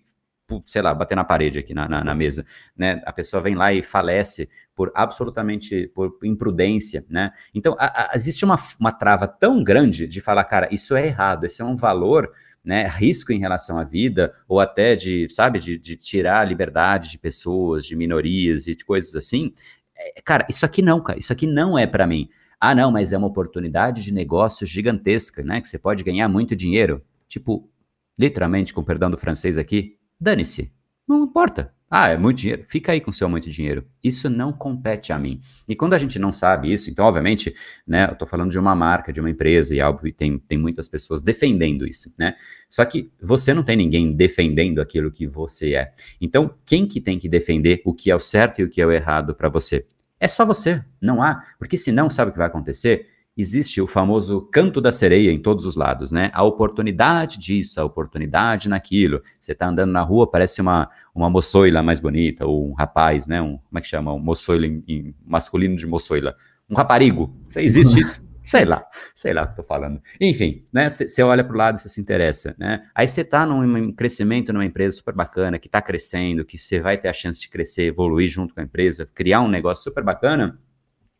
sei lá, bater na parede aqui na, na, na, mesa, né? A pessoa vem lá e falece por absolutamente, por imprudência, né? Então, a, a, existe uma, uma trava tão grande de falar, cara, isso é errado, esse é um valor, né, risco em relação à vida, ou até de, sabe, de, de tirar a liberdade de pessoas, de minorias e de coisas assim. É, cara, isso aqui não, cara, isso aqui não é para mim. Ah, não, mas é uma oportunidade de negócio gigantesca, né, que você pode ganhar muito dinheiro. Tipo, literalmente, com perdão do francês aqui, Dane-se. Não importa. Ah, é muito dinheiro. Fica aí com seu muito dinheiro. Isso não compete a mim. E quando a gente não sabe isso, então, obviamente, né, eu estou falando de uma marca, de uma empresa, e óbvio, tem, tem muitas pessoas defendendo isso, né? Só que você não tem ninguém defendendo aquilo que você é. Então, quem que tem que defender o que é o certo e o que é o errado para você? É só você. Não há. Porque senão, sabe o que vai acontecer? Existe o famoso canto da sereia em todos os lados, né? A oportunidade disso, a oportunidade naquilo. Você está andando na rua, parece uma, uma moçoila mais bonita, ou um rapaz, né? Um, como é que chama? Um moçoila em, em masculino de moçoila. Um raparigo. Existe isso? Sei lá, sei lá o que estou falando. Enfim, né? Você olha para o lado e você se interessa, né? Aí você está num crescimento numa empresa super bacana, que está crescendo, que você vai ter a chance de crescer, evoluir junto com a empresa, criar um negócio super bacana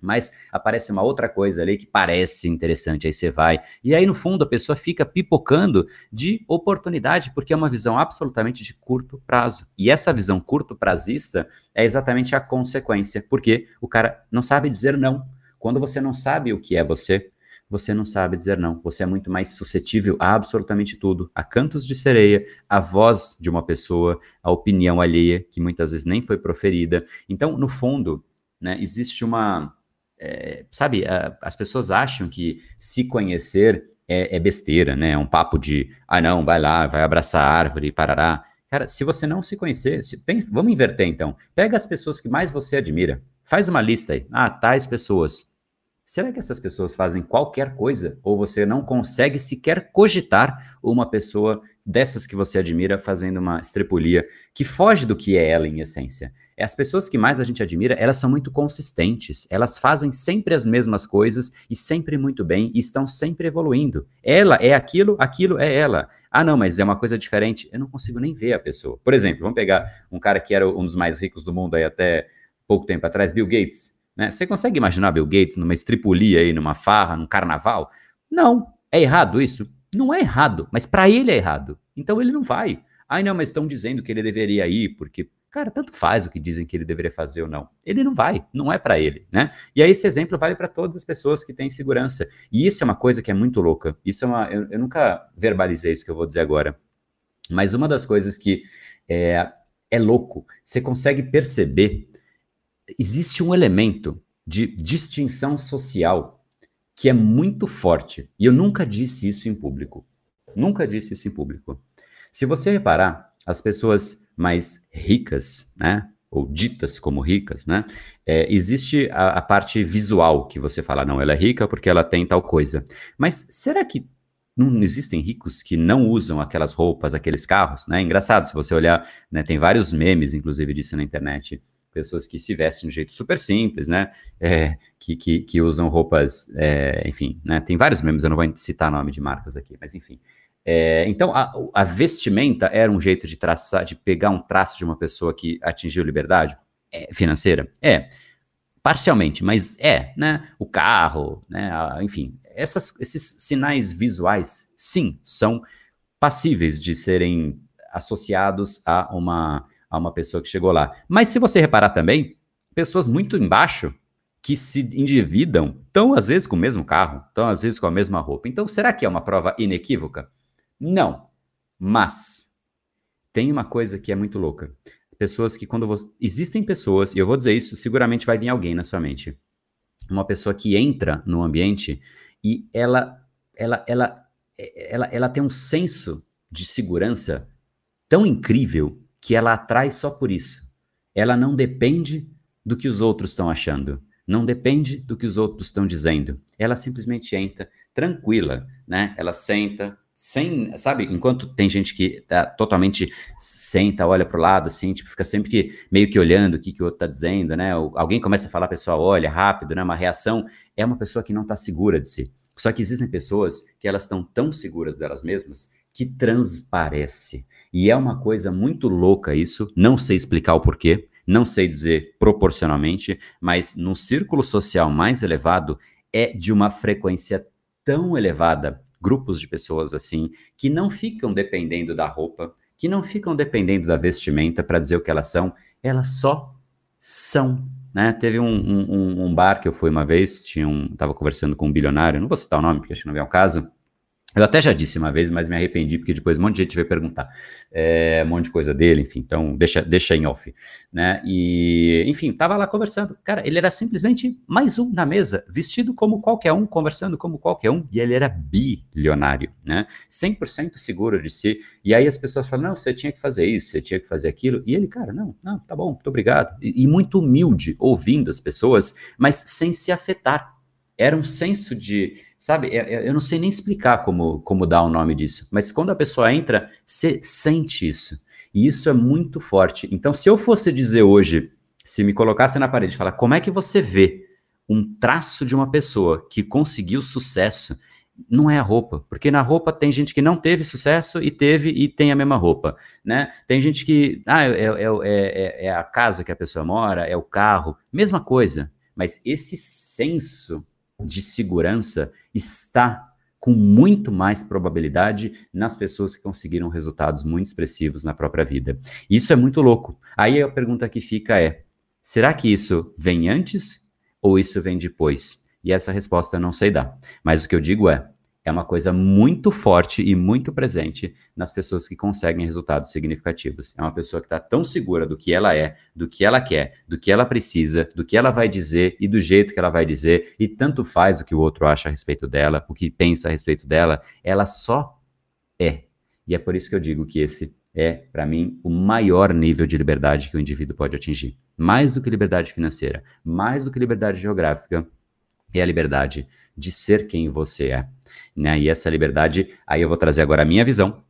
mas aparece uma outra coisa ali que parece interessante, aí você vai. E aí, no fundo, a pessoa fica pipocando de oportunidade, porque é uma visão absolutamente de curto prazo. E essa visão curto prazista é exatamente a consequência, porque o cara não sabe dizer não. Quando você não sabe o que é você, você não sabe dizer não. Você é muito mais suscetível a absolutamente tudo, a cantos de sereia, a voz de uma pessoa, a opinião alheia, que muitas vezes nem foi proferida. Então, no fundo, né, existe uma é, sabe, a, as pessoas acham que se conhecer é, é, besteira, né? É um papo de, ah, não, vai lá, vai abraçar a árvore, parará. Cara, se você não se conhecer, se, bem, vamos inverter então. Pega as pessoas que mais você admira, faz uma lista aí. Ah, tais pessoas. Será que essas pessoas fazem qualquer coisa? Ou você não consegue sequer cogitar uma pessoa dessas que você admira fazendo uma estrepulia que foge do que é ela em essência? É as pessoas que mais a gente admira, elas são muito consistentes, elas fazem sempre as mesmas coisas e sempre muito bem e estão sempre evoluindo. Ela é aquilo, aquilo é ela. Ah, não, mas é uma coisa diferente. Eu não consigo nem ver a pessoa. Por exemplo, vamos pegar um cara que era um dos mais ricos do mundo aí até pouco tempo atrás, Bill Gates. Né? Você consegue imaginar Bill Gates numa estripulia aí, numa farra, num carnaval? Não. É errado isso? Não é errado, mas para ele é errado. Então ele não vai. Ai, não, mas estão dizendo que ele deveria ir, porque, cara, tanto faz o que dizem que ele deveria fazer ou não. Ele não vai, não é para ele, né? E aí esse exemplo vale para todas as pessoas que têm segurança. E isso é uma coisa que é muito louca. Isso é uma. Eu, eu nunca verbalizei isso que eu vou dizer agora. Mas uma das coisas que é, é louco, você consegue perceber existe um elemento de distinção social que é muito forte. E eu nunca disse isso em público. Nunca disse isso em público. Se você reparar, as pessoas mais ricas, né? Ou ditas como ricas, né? É, existe a, a parte visual que você fala, não, ela é rica porque ela tem tal coisa. Mas será que não existem ricos que não usam aquelas roupas, aqueles carros, né? Engraçado, se você olhar, né, tem vários memes, inclusive, disso na internet pessoas que se vestem de jeito super simples, né? É, que, que, que, usam roupas, é, enfim, né? Tem vários memes, eu não vou citar nome de marcas aqui, mas enfim. É, então, a, a, vestimenta era um jeito de traçar, de pegar um traço de uma pessoa que atingiu liberdade é, financeira? É, parcialmente, mas é, né? O carro, né? A, enfim, essas, esses sinais visuais, sim, são passíveis de serem associados a uma a uma pessoa que chegou lá. Mas se você reparar também, pessoas muito embaixo que se endividam, estão às vezes com o mesmo carro, estão às vezes com a mesma roupa. Então, será que é uma prova inequívoca? Não. Mas tem uma coisa que é muito louca. Pessoas que quando você... Existem pessoas, e eu vou dizer isso, seguramente vai vir alguém na sua mente. Uma pessoa que entra no ambiente e ela, ela, ela, ela, ela tem um senso de segurança tão incrível que ela atrai só por isso. Ela não depende do que os outros estão achando, não depende do que os outros estão dizendo. Ela simplesmente entra tranquila, né? Ela senta, sem, sabe, enquanto tem gente que tá totalmente senta, olha pro lado, assim, tipo, fica sempre que, meio que olhando o que, que o outro tá dizendo, né? Ou alguém começa a falar, a pessoa olha rápido, né? Uma reação, é uma pessoa que não tá segura de si. Só que existem pessoas que elas estão tão seguras delas mesmas que transparece. E é uma coisa muito louca isso, não sei explicar o porquê, não sei dizer proporcionalmente, mas no círculo social mais elevado é de uma frequência tão elevada grupos de pessoas assim, que não ficam dependendo da roupa, que não ficam dependendo da vestimenta para dizer o que elas são, elas só são. Né? Teve um, um, um bar que eu fui uma vez, tinha um, tava conversando com um bilionário, não vou citar o nome, porque acho que não é o caso, eu até já disse uma vez, mas me arrependi, porque depois um monte de gente veio perguntar é, um monte de coisa dele, enfim, então deixa, deixa em off, né? E, enfim, tava lá conversando. Cara, ele era simplesmente mais um na mesa, vestido como qualquer um, conversando como qualquer um, e ele era bilionário, né? 100% seguro de si. E aí as pessoas falam: não, você tinha que fazer isso, você tinha que fazer aquilo. E ele, cara, não, não, tá bom, muito obrigado. E, e muito humilde, ouvindo as pessoas, mas sem se afetar. Era um senso de Sabe, eu não sei nem explicar como, como dar o nome disso, mas quando a pessoa entra, você sente isso. E isso é muito forte. Então, se eu fosse dizer hoje, se me colocasse na parede e falar como é que você vê um traço de uma pessoa que conseguiu sucesso, não é a roupa, porque na roupa tem gente que não teve sucesso e teve e tem a mesma roupa, né? Tem gente que, ah, é, é, é, é a casa que a pessoa mora, é o carro, mesma coisa, mas esse senso de segurança está com muito mais probabilidade nas pessoas que conseguiram resultados muito expressivos na própria vida. Isso é muito louco. Aí a pergunta que fica é: será que isso vem antes ou isso vem depois? E essa resposta eu não sei dar. Mas o que eu digo é: é uma coisa muito forte e muito presente nas pessoas que conseguem resultados significativos. É uma pessoa que está tão segura do que ela é, do que ela quer, do que ela precisa, do que ela vai dizer e do jeito que ela vai dizer, e tanto faz o que o outro acha a respeito dela, o que pensa a respeito dela, ela só é. E é por isso que eu digo que esse é, para mim, o maior nível de liberdade que o indivíduo pode atingir. Mais do que liberdade financeira, mais do que liberdade geográfica, é a liberdade de ser quem você é. Né? E essa liberdade, aí eu vou trazer agora a minha visão.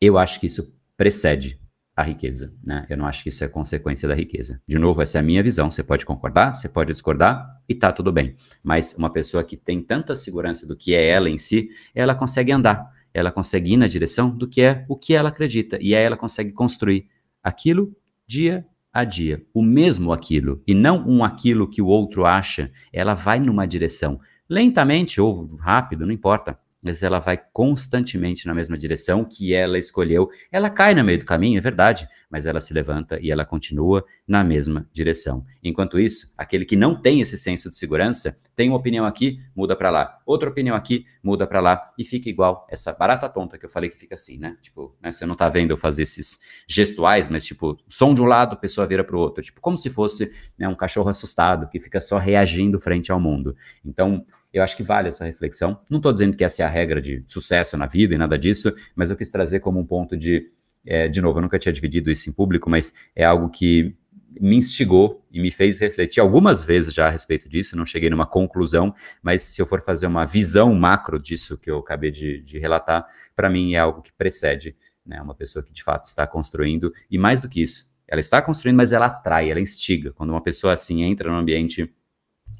Eu acho que isso precede a riqueza, né? Eu não acho que isso é consequência da riqueza. De novo, essa é a minha visão. Você pode concordar, você pode discordar e tá tudo bem. Mas uma pessoa que tem tanta segurança do que é ela em si, ela consegue andar, ela consegue ir na direção do que é o que ela acredita e aí ela consegue construir aquilo dia a dia, o mesmo aquilo e não um aquilo que o outro acha. Ela vai numa direção lentamente ou rápido, não importa mas ela vai constantemente na mesma direção que ela escolheu. Ela cai no meio do caminho, é verdade, mas ela se levanta e ela continua na mesma direção. Enquanto isso, aquele que não tem esse senso de segurança tem uma opinião aqui, muda para lá, outra opinião aqui, muda para lá e fica igual essa barata tonta que eu falei que fica assim, né? Tipo, né, você não tá vendo eu fazer esses gestuais, mas tipo, som de um lado, pessoa vira para o outro, tipo, como se fosse né, um cachorro assustado que fica só reagindo frente ao mundo. Então, eu acho que vale essa reflexão. Não estou dizendo que essa é a regra de sucesso na vida e nada disso, mas eu quis trazer como um ponto de. É, de novo, eu nunca tinha dividido isso em público, mas é algo que me instigou e me fez refletir algumas vezes já a respeito disso. Não cheguei numa conclusão, mas se eu for fazer uma visão macro disso que eu acabei de, de relatar, para mim é algo que precede né, uma pessoa que de fato está construindo, e mais do que isso, ela está construindo, mas ela atrai, ela instiga. Quando uma pessoa assim entra no ambiente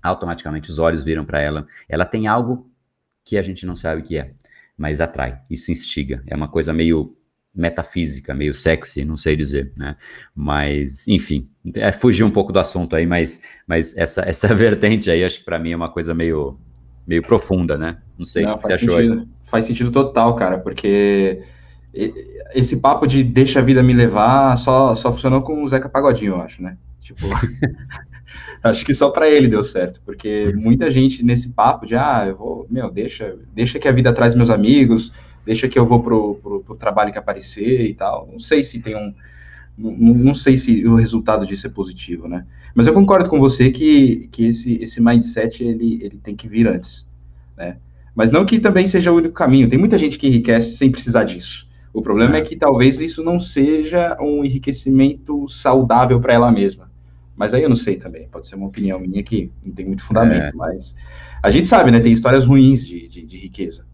automaticamente os olhos viram para ela. Ela tem algo que a gente não sabe o que é, mas atrai, isso instiga. É uma coisa meio metafísica, meio sexy, não sei dizer, né? Mas, enfim, é fugir um pouco do assunto aí, mas, mas essa, essa vertente aí, acho que para mim é uma coisa meio, meio profunda, né? Não sei não, o que você achou sentido, aí. Faz sentido total, cara, porque esse papo de deixa a vida me levar só, só funcionou com o Zeca Pagodinho, eu acho, né? Tipo, acho que só para ele deu certo, porque muita gente nesse papo de, ah, eu vou, meu, deixa, deixa que a vida traz meus amigos, deixa que eu vou pro, pro, pro trabalho que aparecer e tal. Não sei se tem um. Não, não, sei se o resultado disso é positivo, né? Mas eu concordo com você que, que esse, esse mindset ele, ele tem que vir antes, né? Mas não que também seja o único caminho. Tem muita gente que enriquece sem precisar disso. O problema é, é que talvez isso não seja um enriquecimento saudável para ela mesma. Mas aí eu não sei também. Pode ser uma opinião minha que não tem muito fundamento. É. Mas a gente sabe, né? Tem histórias ruins de, de, de riqueza.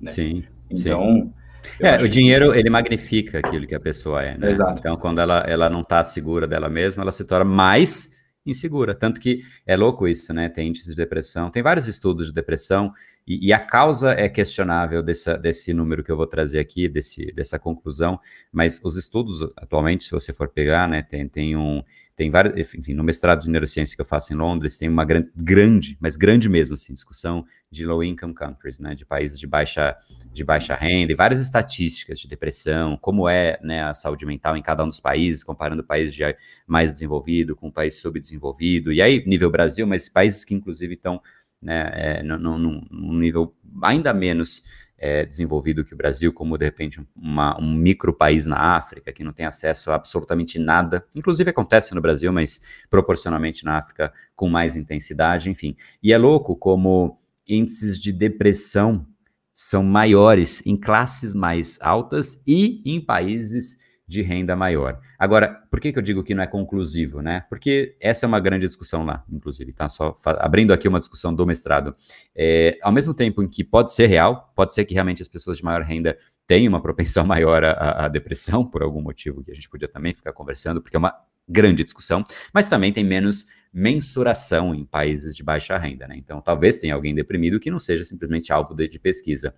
Né? Sim. Então. Sim. É, o dinheiro, que... ele magnifica aquilo que a pessoa é, né? Exato. Então, quando ela, ela não está segura dela mesma, ela se torna mais insegura. Tanto que é louco isso, né? Tem índice de depressão, tem vários estudos de depressão, e, e, a causa é questionável dessa, desse número que eu vou trazer aqui, desse, dessa conclusão, mas os estudos atualmente, se você for pegar, né, tem, tem um. Tem vários, enfim, no mestrado de neurociência que eu faço em Londres, tem uma grande, grande, mas grande mesmo, assim, discussão de low income countries, né, de países de baixa, de baixa renda, e várias estatísticas de depressão, como é né, a saúde mental em cada um dos países, comparando países de mais desenvolvido com países subdesenvolvido, e aí, nível Brasil, mas países que inclusive estão né, é, num, nível ainda menos é, desenvolvido que o Brasil, como de repente uma, um micro país na África que não tem acesso a absolutamente nada, inclusive acontece no Brasil, mas proporcionalmente na África com mais intensidade, enfim. E é louco como índices de depressão são maiores em classes mais altas e em países de renda maior. Agora, por que, que eu digo que não é conclusivo, né? Porque essa é uma grande discussão lá, inclusive, tá? Só abrindo aqui uma discussão do mestrado. É, ao mesmo tempo em que pode ser real, pode ser que realmente as pessoas de maior renda tenham uma propensão maior à, à depressão, por algum motivo que a gente podia também ficar conversando, porque é uma grande discussão, mas também tem menos mensuração em países de baixa renda, né? Então, talvez tenha alguém deprimido que não seja simplesmente alvo de, de pesquisa.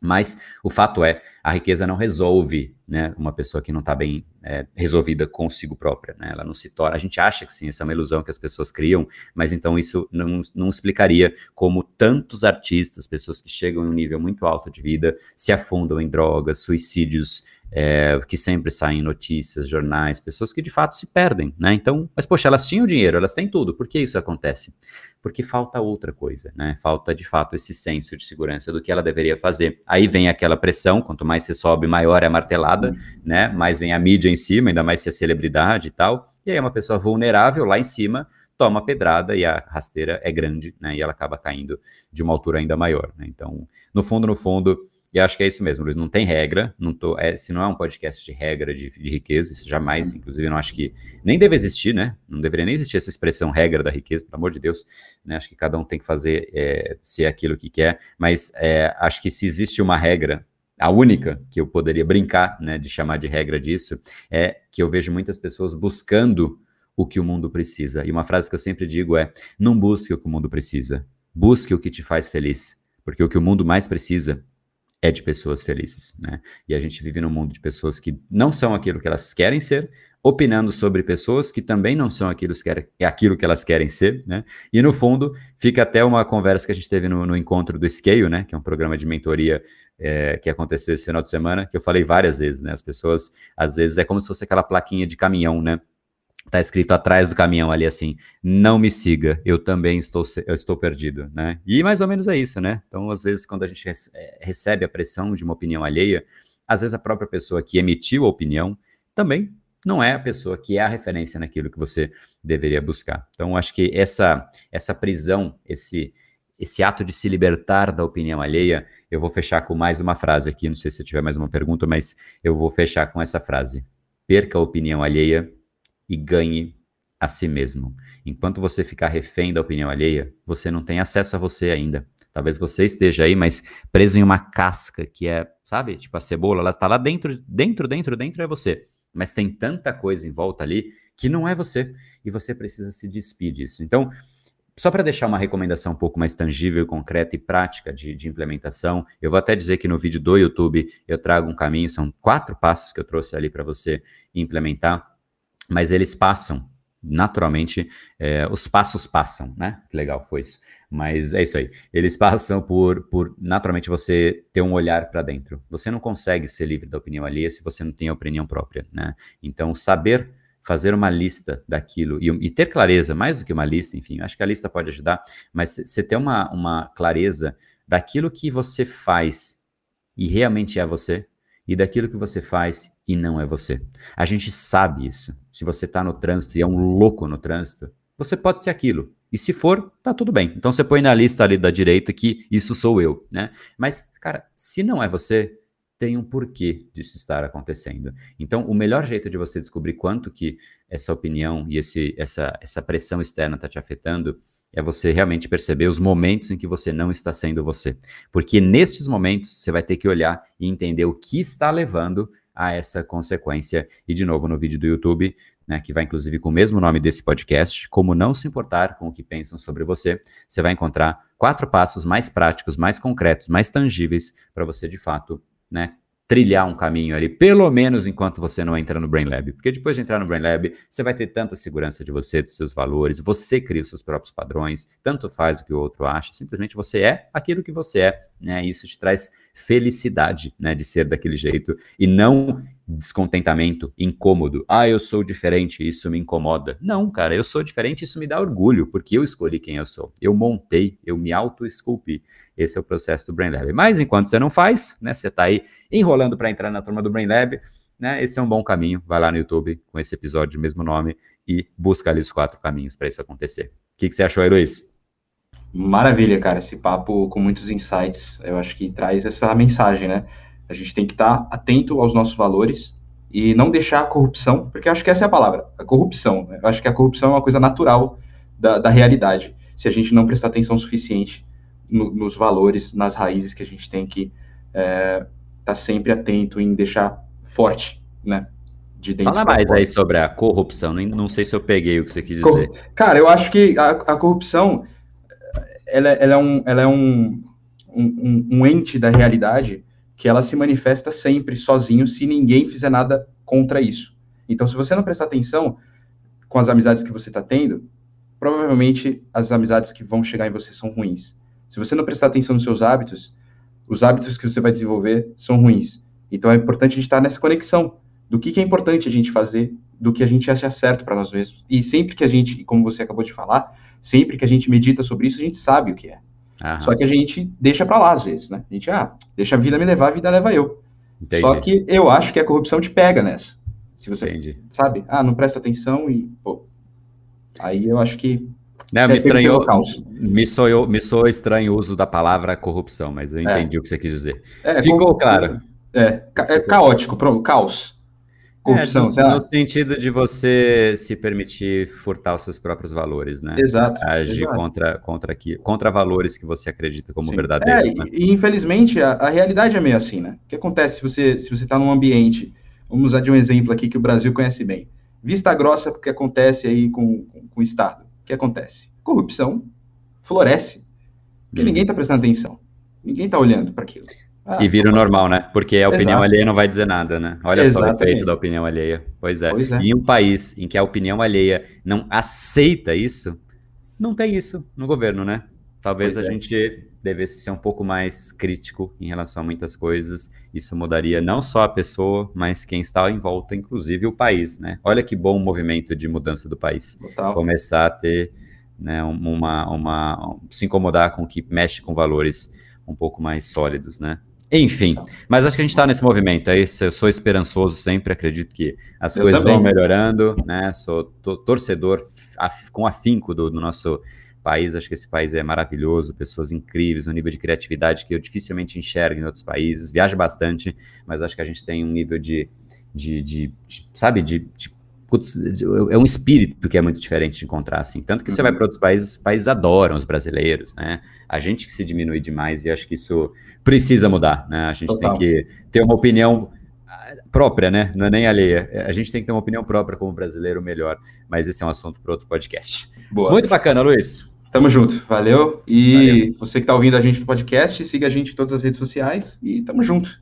Mas o fato é, a riqueza não resolve né, uma pessoa que não está bem é, resolvida consigo própria. Né? Ela não se torna. A gente acha que sim, essa é uma ilusão que as pessoas criam, mas então isso não, não explicaria como tantos artistas, pessoas que chegam em um nível muito alto de vida, se afundam em drogas, suicídios, é, que sempre saem notícias, jornais, pessoas que de fato se perdem, né? Então, mas poxa, elas tinham dinheiro, elas têm tudo. Por que isso acontece? Porque falta outra coisa, né? Falta de fato esse senso de segurança do que ela deveria fazer. Aí vem aquela pressão, quanto mais você sobe, maior é a martelada, né? Mais vem a mídia em cima, ainda mais se é celebridade e tal. E aí uma pessoa vulnerável lá em cima toma pedrada e a rasteira é grande, né? E ela acaba caindo de uma altura ainda maior, né? Então, no fundo, no fundo, e acho que é isso mesmo, Luiz. Não tem regra. Não tô, é, se não é um podcast de regra de, de, riqueza, isso jamais, inclusive, não acho que nem deve existir, né? Não deveria nem existir essa expressão regra da riqueza, pelo amor de Deus. Né? Acho que cada um tem que fazer é, ser aquilo que quer. Mas é, acho que se existe uma regra, a única que eu poderia brincar, né, de chamar de regra disso, é que eu vejo muitas pessoas buscando o que o mundo precisa. E uma frase que eu sempre digo é: não busque o que o mundo precisa, busque o que te faz feliz, porque o que o mundo mais precisa é de pessoas felizes, né? E a gente vive num mundo de pessoas que não são aquilo que elas querem ser, opinando sobre pessoas que também não são aquilo que, é aquilo que elas querem ser, né? E no fundo, fica até uma conversa que a gente teve no, no encontro do Scale, né? Que é um programa de mentoria é, que aconteceu esse final de semana, que eu falei várias vezes, né? As pessoas, às vezes, é como se fosse aquela plaquinha de caminhão, né? Tá escrito atrás do caminhão ali assim: não me siga, eu também estou, eu estou perdido, né? E mais ou menos é isso, né? Então, às vezes, quando a gente é, recebe a pressão de uma opinião alheia, às vezes a própria pessoa que emitiu a opinião também não é a pessoa que é a referência naquilo que você deveria buscar. Então, acho que essa, essa prisão, esse, esse ato de se libertar da opinião alheia, eu vou fechar com mais uma frase aqui. Não sei se tiver mais uma pergunta, mas eu vou fechar com essa frase: perca a opinião alheia e ganhe a si mesmo. Enquanto você ficar refém da opinião alheia, você não tem acesso a você ainda. Talvez você esteja aí, mas preso em uma casca que é, sabe, tipo a cebola, ela está lá dentro, dentro, dentro, dentro é você. Mas tem tanta coisa em volta ali que não é você e você precisa se despir disso. Então, só para deixar uma recomendação um pouco mais tangível, concreta e prática de, de, implementação, eu vou até dizer que no vídeo do YouTube eu trago um caminho, são quatro passos que eu trouxe ali para você implementar mas eles passam naturalmente, é, os passos passam, né? Que legal foi isso. Mas é isso aí. Eles passam por, por naturalmente você ter um olhar para dentro. Você não consegue ser livre da opinião alheia se você não tem a opinião própria, né? Então, saber fazer uma lista daquilo e, e ter clareza, mais do que uma lista, enfim, acho que a lista pode ajudar, mas você ter uma, uma clareza daquilo que você faz e realmente é você, e daquilo que você faz e não é você. A gente sabe isso. Se você está no trânsito e é um louco no trânsito, você pode ser aquilo. E se for, tá tudo bem. Então você põe na lista ali da direita que isso sou eu, né? Mas, cara, se não é você, tem um porquê disso estar acontecendo. Então, o melhor jeito de você descobrir quanto que essa opinião e esse, essa, essa pressão externa está te afetando é você realmente perceber os momentos em que você não está sendo você. Porque nesses momentos você vai ter que olhar e entender o que está levando a essa consequência. E de novo no vídeo do YouTube, né, que vai inclusive com o mesmo nome desse podcast, como não se importar com o que pensam sobre você, você vai encontrar quatro passos mais práticos, mais concretos, mais tangíveis para você de fato, né, trilhar um caminho ali, pelo menos enquanto você não entra no Brain Lab. Porque depois de entrar no Brain Lab, você vai ter tanta segurança de você, dos seus valores, você cria os seus próprios padrões, tanto faz o que o outro acha, simplesmente você é aquilo que você é, né? Isso te traz felicidade, né, de ser daquele jeito e não descontentamento, incômodo. Ah, eu sou diferente, isso me incomoda. Não, cara, eu sou diferente, isso me dá orgulho, porque eu escolhi quem eu sou. Eu montei, eu me auto-esculpi. Esse é o processo do Brain Lab. Mas enquanto você não faz, né, você está aí enrolando para entrar na turma do Brain Lab, né, esse é um bom caminho. Vai lá no YouTube com esse episódio de mesmo nome e busca ali os quatro caminhos para isso acontecer. O que, que você achou, Heloísa? Maravilha, cara, esse papo com muitos insights, eu acho que traz essa mensagem, né? A gente tem que estar atento aos nossos valores e não deixar a corrupção, porque eu acho que essa é a palavra, a corrupção. Né? Eu acho que a corrupção é uma coisa natural da, da realidade, se a gente não prestar atenção suficiente no, nos valores, nas raízes que a gente tem que estar é, tá sempre atento em deixar forte, né? De Fala mais aí sobre a corrupção, não, não sei se eu peguei o que você quis dizer. Cara, eu acho que a, a corrupção ela, ela, é, um, ela é um, um, um, ente da realidade que ela se manifesta sempre sozinho se ninguém fizer nada contra isso. Então, se você não prestar atenção com as amizades que você está tendo, provavelmente as amizades que vão chegar em você são ruins. Se você não prestar atenção nos seus hábitos, os hábitos que você vai desenvolver são ruins. Então, é importante a gente estar nessa conexão do que, que é importante a gente fazer, do que a gente acha certo para nós mesmos. E sempre que a gente, como você acabou de falar, sempre que a gente medita sobre isso, a gente sabe o que é. Aham. Só que a gente deixa para lá às vezes, né? A gente, ah, deixa a vida me levar, a vida leva eu. Entendi. Só que eu acho que a corrupção te pega nessa. Se você, Entendi. sabe? Ah, não presta atenção e, pô. Aí eu acho que não, me estranhou, me soou, me soou estranho o uso da palavra corrupção, mas eu é. entendi é. o que você quis dizer. É, Ficou claro. É, é caótico, pronto, caos. Corrupção, é, no, no sentido de você se permitir furtar os seus próprios valores, né? Exato. Agir exato. Contra, contra, aqui, contra valores que você acredita como Sim. verdadeiros. É, né? e, e, infelizmente a, a, realidade é meio assim, né? O que acontece se você se você está num ambiente, vamos usar de um exemplo aqui que o Brasil conhece bem. Vista grossa porque acontece aí com, com, com o Estado. O que acontece? Corrupção floresce. Porque hum. ninguém está prestando atenção. Ninguém está olhando para aquilo. Ah, e vira o normal, né? Porque a opinião Exato. alheia não vai dizer nada, né? Olha Exatamente. só o efeito da opinião alheia. Pois é. pois é. E em um país em que a opinião alheia não aceita isso, não tem isso no governo, né? Talvez pois a é. gente devesse ser um pouco mais crítico em relação a muitas coisas. Isso mudaria não só a pessoa, mas quem está em volta, inclusive o país, né? Olha que bom movimento de mudança do país. Total. Começar a ter né, uma, uma, se incomodar com o que mexe com valores um pouco mais sólidos, né? Enfim, mas acho que a gente está nesse movimento. É isso, eu sou esperançoso sempre, acredito que as eu coisas também. vão melhorando, né? Sou torcedor com afinco do, do, nosso país. Acho que esse país é maravilhoso, pessoas incríveis, um nível de criatividade que eu dificilmente enxergo em outros países. Viajo bastante, mas acho que a gente tem um nível de, de, de, de sabe, de, de putz, é um espírito que é muito diferente de encontrar, assim. Tanto que uhum. você vai uhum. para outros países, os países adoram os brasileiros, né? A gente que se diminui demais e acho que isso precisa mudar, né? A gente Total. tem que ter uma opinião ah, própria, né? Não é nem alheia. A gente tem que ter uma opinião própria como brasileiro melhor, mas esse é um assunto para outro podcast. Boa. Muito bacana, Luiz. Tamo junto, valeu. E valeu. você que está ouvindo a gente no podcast, siga a gente em todas as redes sociais e tamo junto.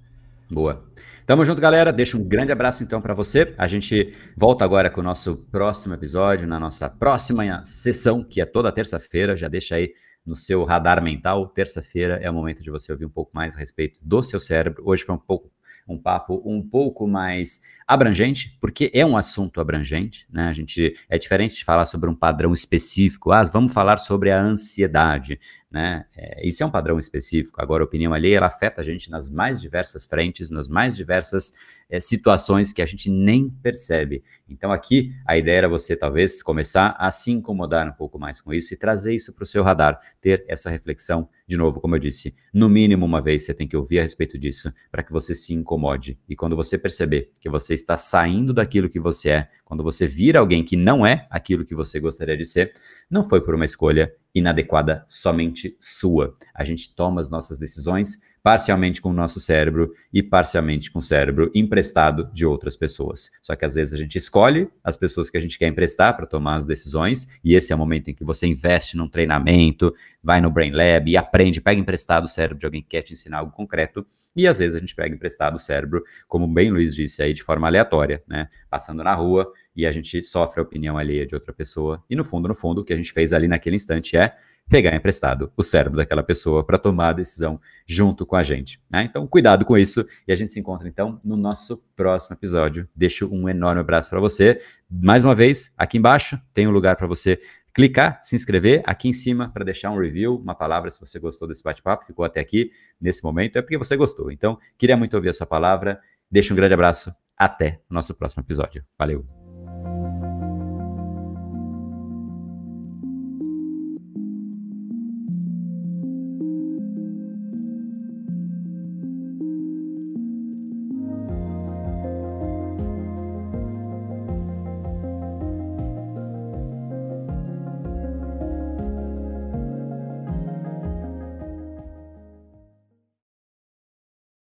Boa. Tamo junto, galera. Deixa um grande abraço então para você. A gente volta agora com o nosso próximo episódio, na nossa próxima sessão, que é toda terça-feira. Já deixa aí no seu radar mental. Terça-feira é o momento de você ouvir um pouco mais a respeito do seu cérebro. Hoje foi um pouco um papo um pouco mais abrangente, porque é um assunto abrangente, né? A gente é diferente de falar sobre um padrão específico. Ah, vamos falar sobre a ansiedade, né? É, isso é um padrão específico. Agora, a opinião alheia ela afeta a gente nas mais diversas frentes, nas mais diversas é, situações que a gente nem percebe. Então, aqui a ideia era você talvez começar a se incomodar um pouco mais com isso e trazer isso para o seu radar, ter essa reflexão de novo, como eu disse, no mínimo uma vez você tem que ouvir a respeito disso para que você se incomode. E quando você perceber que você está saindo daquilo que você é, quando você vira alguém que não é aquilo que você gostaria de ser, não foi por uma escolha inadequada somente sua. A gente toma as nossas decisões parcialmente com o nosso cérebro e parcialmente com o cérebro emprestado de outras pessoas. Só que às vezes a gente escolhe as pessoas que a gente quer emprestar para tomar as decisões, e esse é o momento em que você investe num treinamento, vai no Brain Lab e aprende, pega emprestado o cérebro de alguém que quer te ensinar algo concreto, e às vezes a gente pega emprestado o cérebro, como bem Luiz disse aí, de forma aleatória, né? Passando na rua e a gente sofre a opinião alheia de outra pessoa, e no fundo, no fundo, o que a gente fez ali naquele instante é pegar emprestado o cérebro daquela pessoa para tomar a decisão junto com a gente. Né? Então, cuidado com isso e a gente se encontra então no nosso próximo episódio. Deixo um enorme abraço para você. Mais uma vez, aqui embaixo tem um lugar para você clicar, se inscrever, aqui em cima para deixar um review, uma palavra se você gostou desse bate-papo, ficou até aqui nesse momento, é porque você gostou. Então, queria muito ouvir a sua palavra. Deixa um grande abraço. Até o nosso próximo episódio. Valeu!